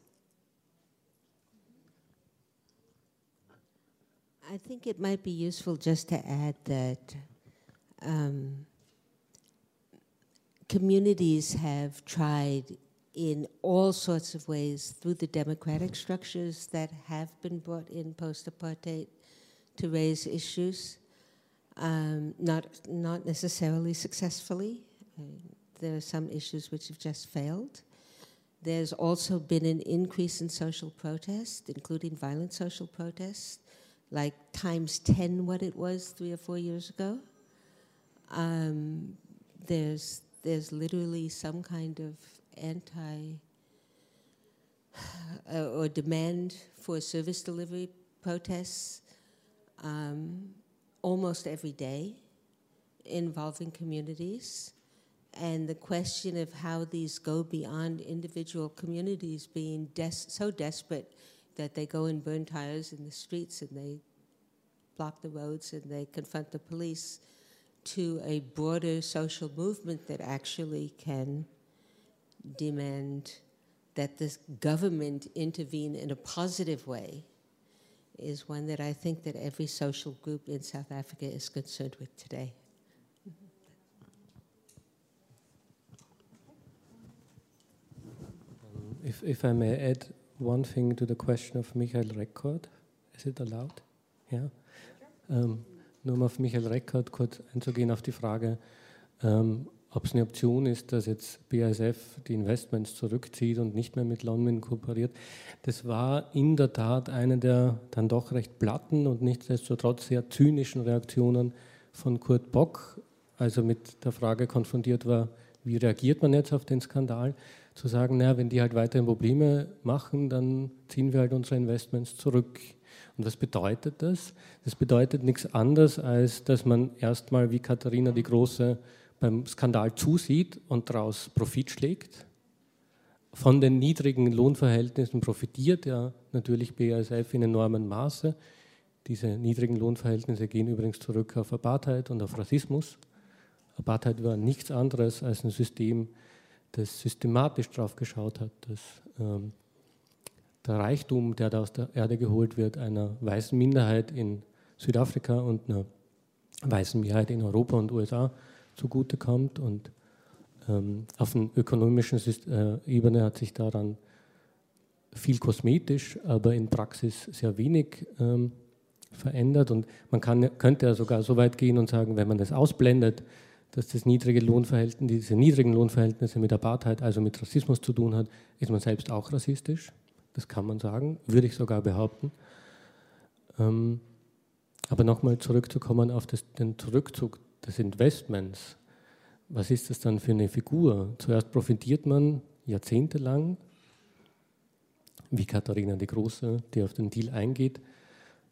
I think it might be useful just to add that um, communities have tried in all sorts of ways through the democratic structures that have been brought in post apartheid to raise issues, um, not, not necessarily successfully. Uh, there are some issues which have just failed. There's also been an increase in social protest, including violent social protest, like times 10 what it was three or four years ago. Um, there's, there's literally some kind of anti uh, or demand for service delivery protests um, almost every day involving communities. And the question of how these go beyond individual communities being des- so desperate that they go and burn tires in the streets and they block the roads and they confront the police to a broader social movement that actually can demand that the government intervene in a positive way is one that I think that every social group in South Africa is concerned with today. If, if I may add one thing to the question of Michael Reckordt, is it allowed? Yeah. Ähm, nur um auf Michael Reckordt kurz einzugehen auf die Frage, ähm, ob es eine Option ist, dass jetzt BASF die Investments zurückzieht und nicht mehr mit Lonmin kooperiert. Das war in der Tat eine der dann doch recht platten und nichtsdestotrotz sehr zynischen Reaktionen von Kurt Bock, also mit der Frage konfrontiert war, wie reagiert man jetzt auf den Skandal, zu sagen, naja, wenn die halt weiterhin Probleme machen, dann ziehen wir halt unsere Investments zurück. Und was bedeutet das? Das bedeutet nichts anderes, als dass man erstmal wie Katharina die Große beim Skandal zusieht und daraus Profit schlägt. Von den niedrigen Lohnverhältnissen profitiert ja natürlich BASF in enormem Maße. Diese niedrigen Lohnverhältnisse gehen übrigens zurück auf Apartheid und auf Rassismus. Apartheid war nichts anderes als ein System, das systematisch darauf geschaut hat, dass ähm, der Reichtum, der da aus der Erde geholt wird, einer weißen Minderheit in Südafrika und einer weißen Mehrheit in Europa und USA zugutekommt. Und ähm, auf einer ökonomischen äh, Ebene hat sich daran viel kosmetisch, aber in Praxis sehr wenig ähm, verändert. Und man kann, könnte ja sogar so weit gehen und sagen, wenn man das ausblendet, dass das niedrige Lohnverhältnis, diese niedrigen Lohnverhältnisse mit Apartheid, also mit Rassismus zu tun hat, ist man selbst auch rassistisch. Das kann man sagen, würde ich sogar behaupten. Ähm, aber nochmal zurückzukommen auf das, den Rückzug des Investments. Was ist das dann für eine Figur? Zuerst profitiert man jahrzehntelang, wie Katharina die Große, die auf den Deal eingeht,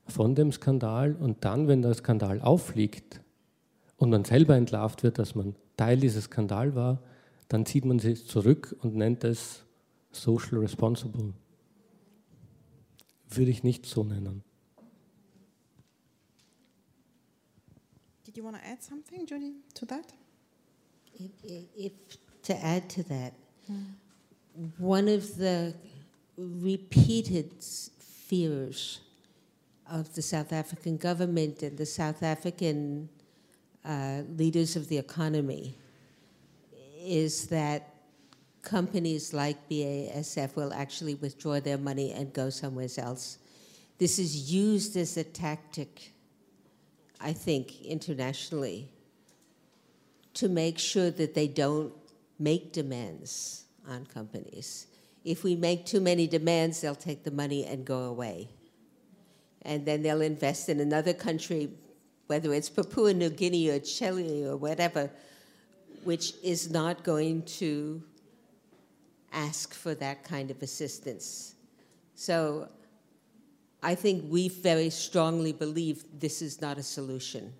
von dem Skandal und dann, wenn der Skandal auffliegt und man selber entlarvt wird, dass man Teil dieses Skandal war, dann zieht man sich zurück und nennt es social responsible. Würde ich nicht so nennen. Did you want to add something, Judy, to that? If, if to add to that, one of the repeated fears of the South African government and the South African uh, leaders of the economy is that companies like BASF will actually withdraw their money and go somewhere else. This is used as a tactic I think, internationally to make sure that they don't make demands on companies. If we make too many demands, they'll take the money and go away. And then they'll invest in another country, whether it's Papua New Guinea or Chile or whatever, which is not going to ask for that kind of assistance. So I think we very strongly believe this is not a solution.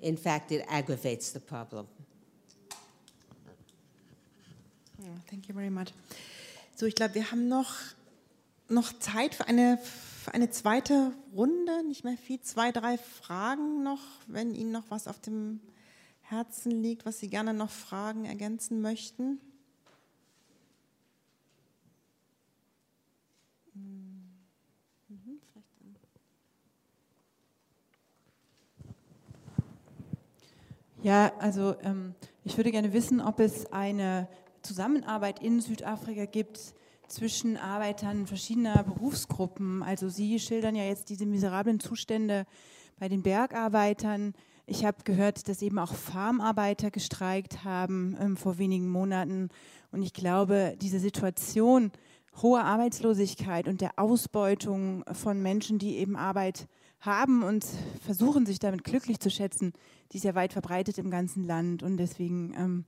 In fact, it aggravates the problem. Ja, thank you very much. So, ich glaube, wir haben noch, noch Zeit für eine, für eine zweite Runde. Nicht mehr viel, zwei, drei Fragen noch, wenn Ihnen noch was auf dem Herzen liegt, was Sie gerne noch fragen, ergänzen möchten. Mhm, vielleicht dann. Ja, also ähm, ich würde gerne wissen, ob es eine Zusammenarbeit in Südafrika gibt zwischen Arbeitern verschiedener Berufsgruppen. Also Sie schildern ja jetzt diese miserablen Zustände bei den Bergarbeitern. Ich habe gehört, dass eben auch Farmarbeiter gestreikt haben ähm, vor wenigen Monaten. Und ich glaube, diese Situation hoher Arbeitslosigkeit und der Ausbeutung von Menschen, die eben Arbeit haben und versuchen, sich damit glücklich zu schätzen, die ist ja weit verbreitet im ganzen Land. Und deswegen ähm,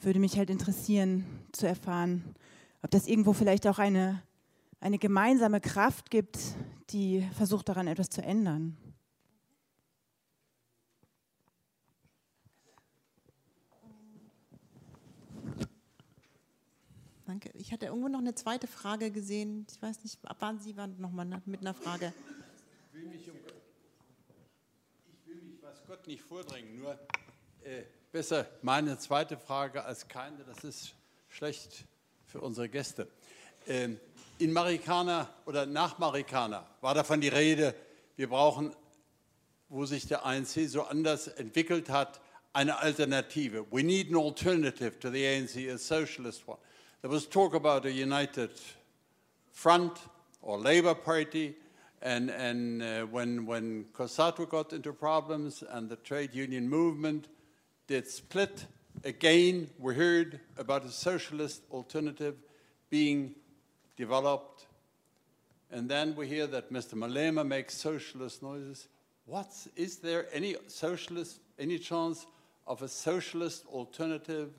würde mich halt interessieren zu erfahren, ob das irgendwo vielleicht auch eine, eine gemeinsame Kraft gibt, die versucht daran etwas zu ändern. Danke. Ich hatte irgendwo noch eine zweite Frage gesehen. Ich weiß nicht, ab wann Sie waren noch mal mit einer Frage. Ich will mich, um, ich will Gott nicht vordrängen, nur äh, besser meine zweite Frage als keine, das ist schlecht für unsere Gäste. Ähm, in Marikana oder nach Marikana war davon die Rede, wir brauchen, wo sich der ANC so anders entwickelt hat, eine Alternative. We need an alternative to the ANC, a socialist one. There was talk about a united front or Labour Party, and, and uh, when, when COSATU got into problems and the trade union movement did split, again we heard about a socialist alternative being developed. And then we hear that Mr. Malema makes socialist noises. What's, is there any socialist, any chance of a socialist alternative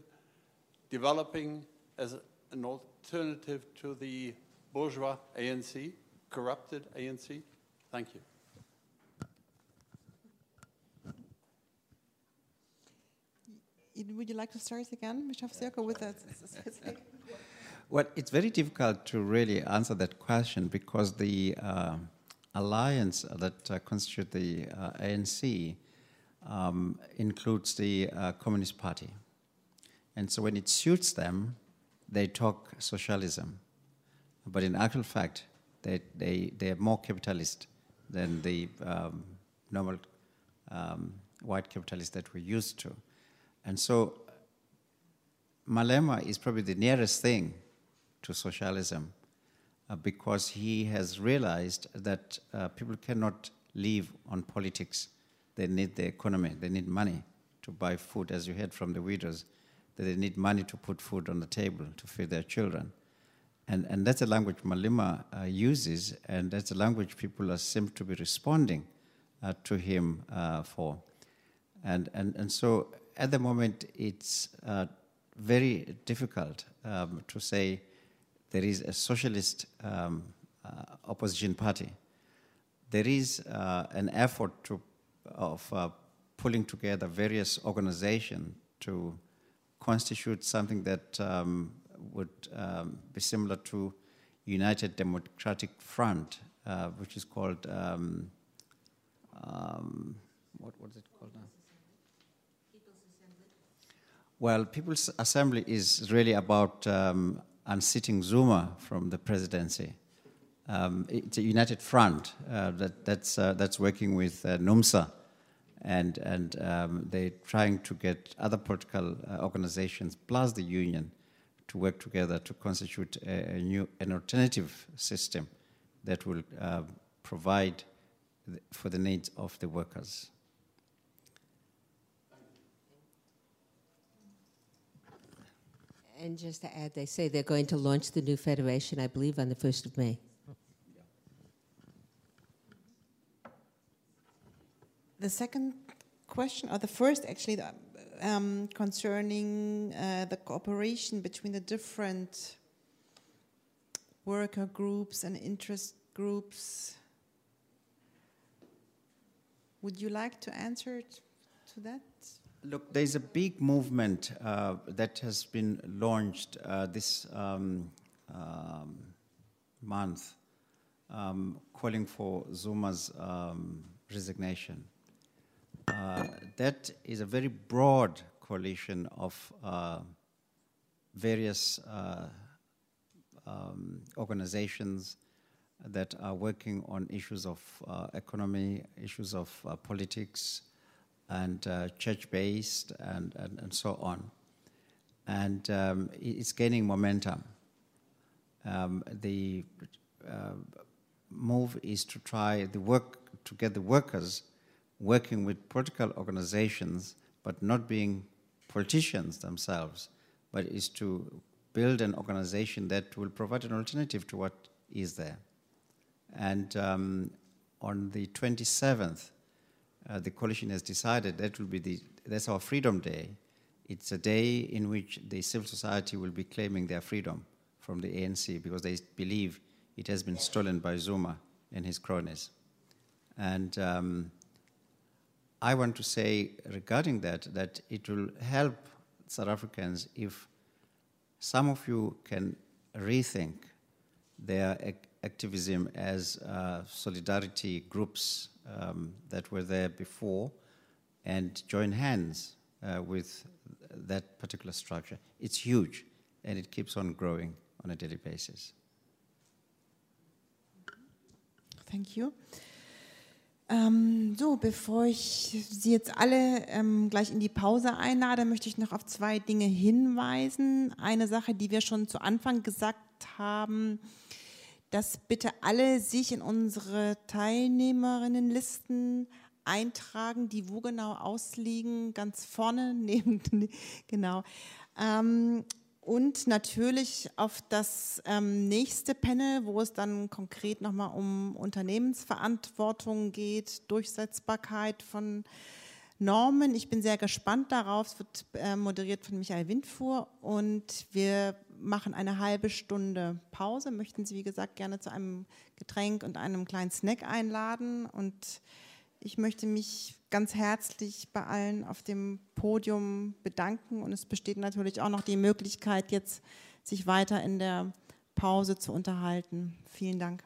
developing as an alternative to the bourgeois ANC, corrupted ANC? Thank you. Would you like to start again, Bishop Seoka, with that? Well, it's very difficult to really answer that question because the uh, alliance that uh, constitutes the uh, ANC um, includes the uh, Communist Party. And so when it suits them, they talk socialism. But in actual fact, they, they, they are more capitalist than the um, normal um, white capitalists that we're used to. And so Malema is probably the nearest thing to socialism uh, because he has realized that uh, people cannot live on politics. They need the economy, they need money to buy food, as you heard from the widows, that they need money to put food on the table to feed their children. And, and that's a language Malema uh, uses, and that's a language people are, seem to be responding uh, to him uh, for. And, and, and so at the moment, it's uh, very difficult um, to say there is a socialist um, uh, opposition party. There is uh, an effort to, of pulling together various organizations to constitute something that um, would um, be similar to United Democratic Front, uh, which is called um, um, what, is it called now? Well, People's Assembly is really about um, unseating Zuma from the presidency. Um, it's a united front uh, that, that's, uh, that's working with uh, NUMSA, and, and um, they're trying to get other political uh, organizations plus the union to work together to constitute a, a new, an alternative system that will uh, provide for the needs of the workers. And just to add, they say they're going to launch the new federation, I believe, on the 1st of May. The second question, or the first actually, the, um, concerning uh, the cooperation between the different worker groups and interest groups. Would you like to answer to that? Look, there's a big movement uh, that has been launched uh, this um, um, month um, calling for Zuma's um, resignation. Uh, that is a very broad coalition of uh, various uh, um, organizations that are working on issues of economy, issues of politics, and church-based, and, and, and, so on. And um, it's gaining momentum. Um, the uh, move is to try the work to get the workers working with political organizations, but not being politicians themselves, but is to build an organization that will provide an alternative to what is there. And um, on the 27th, uh, the coalition has decided that will be the that's our Freedom Day. It's a day in which the civil society will be claiming their freedom from the ANC because they believe it has been stolen by Zuma and his cronies. And um, I want to say regarding that that it will help South Africans if some of you can rethink their ac- activism as uh, solidarity groups um, that were there before and join hands uh, with that particular structure. It's huge and it keeps on growing on a daily basis. Thank you. Ähm, so, bevor ich Sie jetzt alle ähm, gleich in die Pause einlade, möchte ich noch auf zwei Dinge hinweisen. Eine Sache, die wir schon zu Anfang gesagt haben, dass bitte alle sich in unsere Teilnehmerinnenlisten eintragen, die wo genau ausliegen, ganz vorne neben, genau. Ähm, und natürlich auf das ähm, nächste Panel, wo es dann konkret nochmal um Unternehmensverantwortung geht, Durchsetzbarkeit von Normen. Ich bin sehr gespannt darauf. Es wird äh, moderiert von Michael Windfuhr und wir machen eine halbe Stunde Pause. Möchten Sie, wie gesagt, gerne zu einem Getränk und einem kleinen Snack einladen und ich möchte mich ganz herzlich bei allen auf dem Podium bedanken und es besteht natürlich auch noch die Möglichkeit, jetzt sich weiter in der Pause zu unterhalten. Vielen Dank.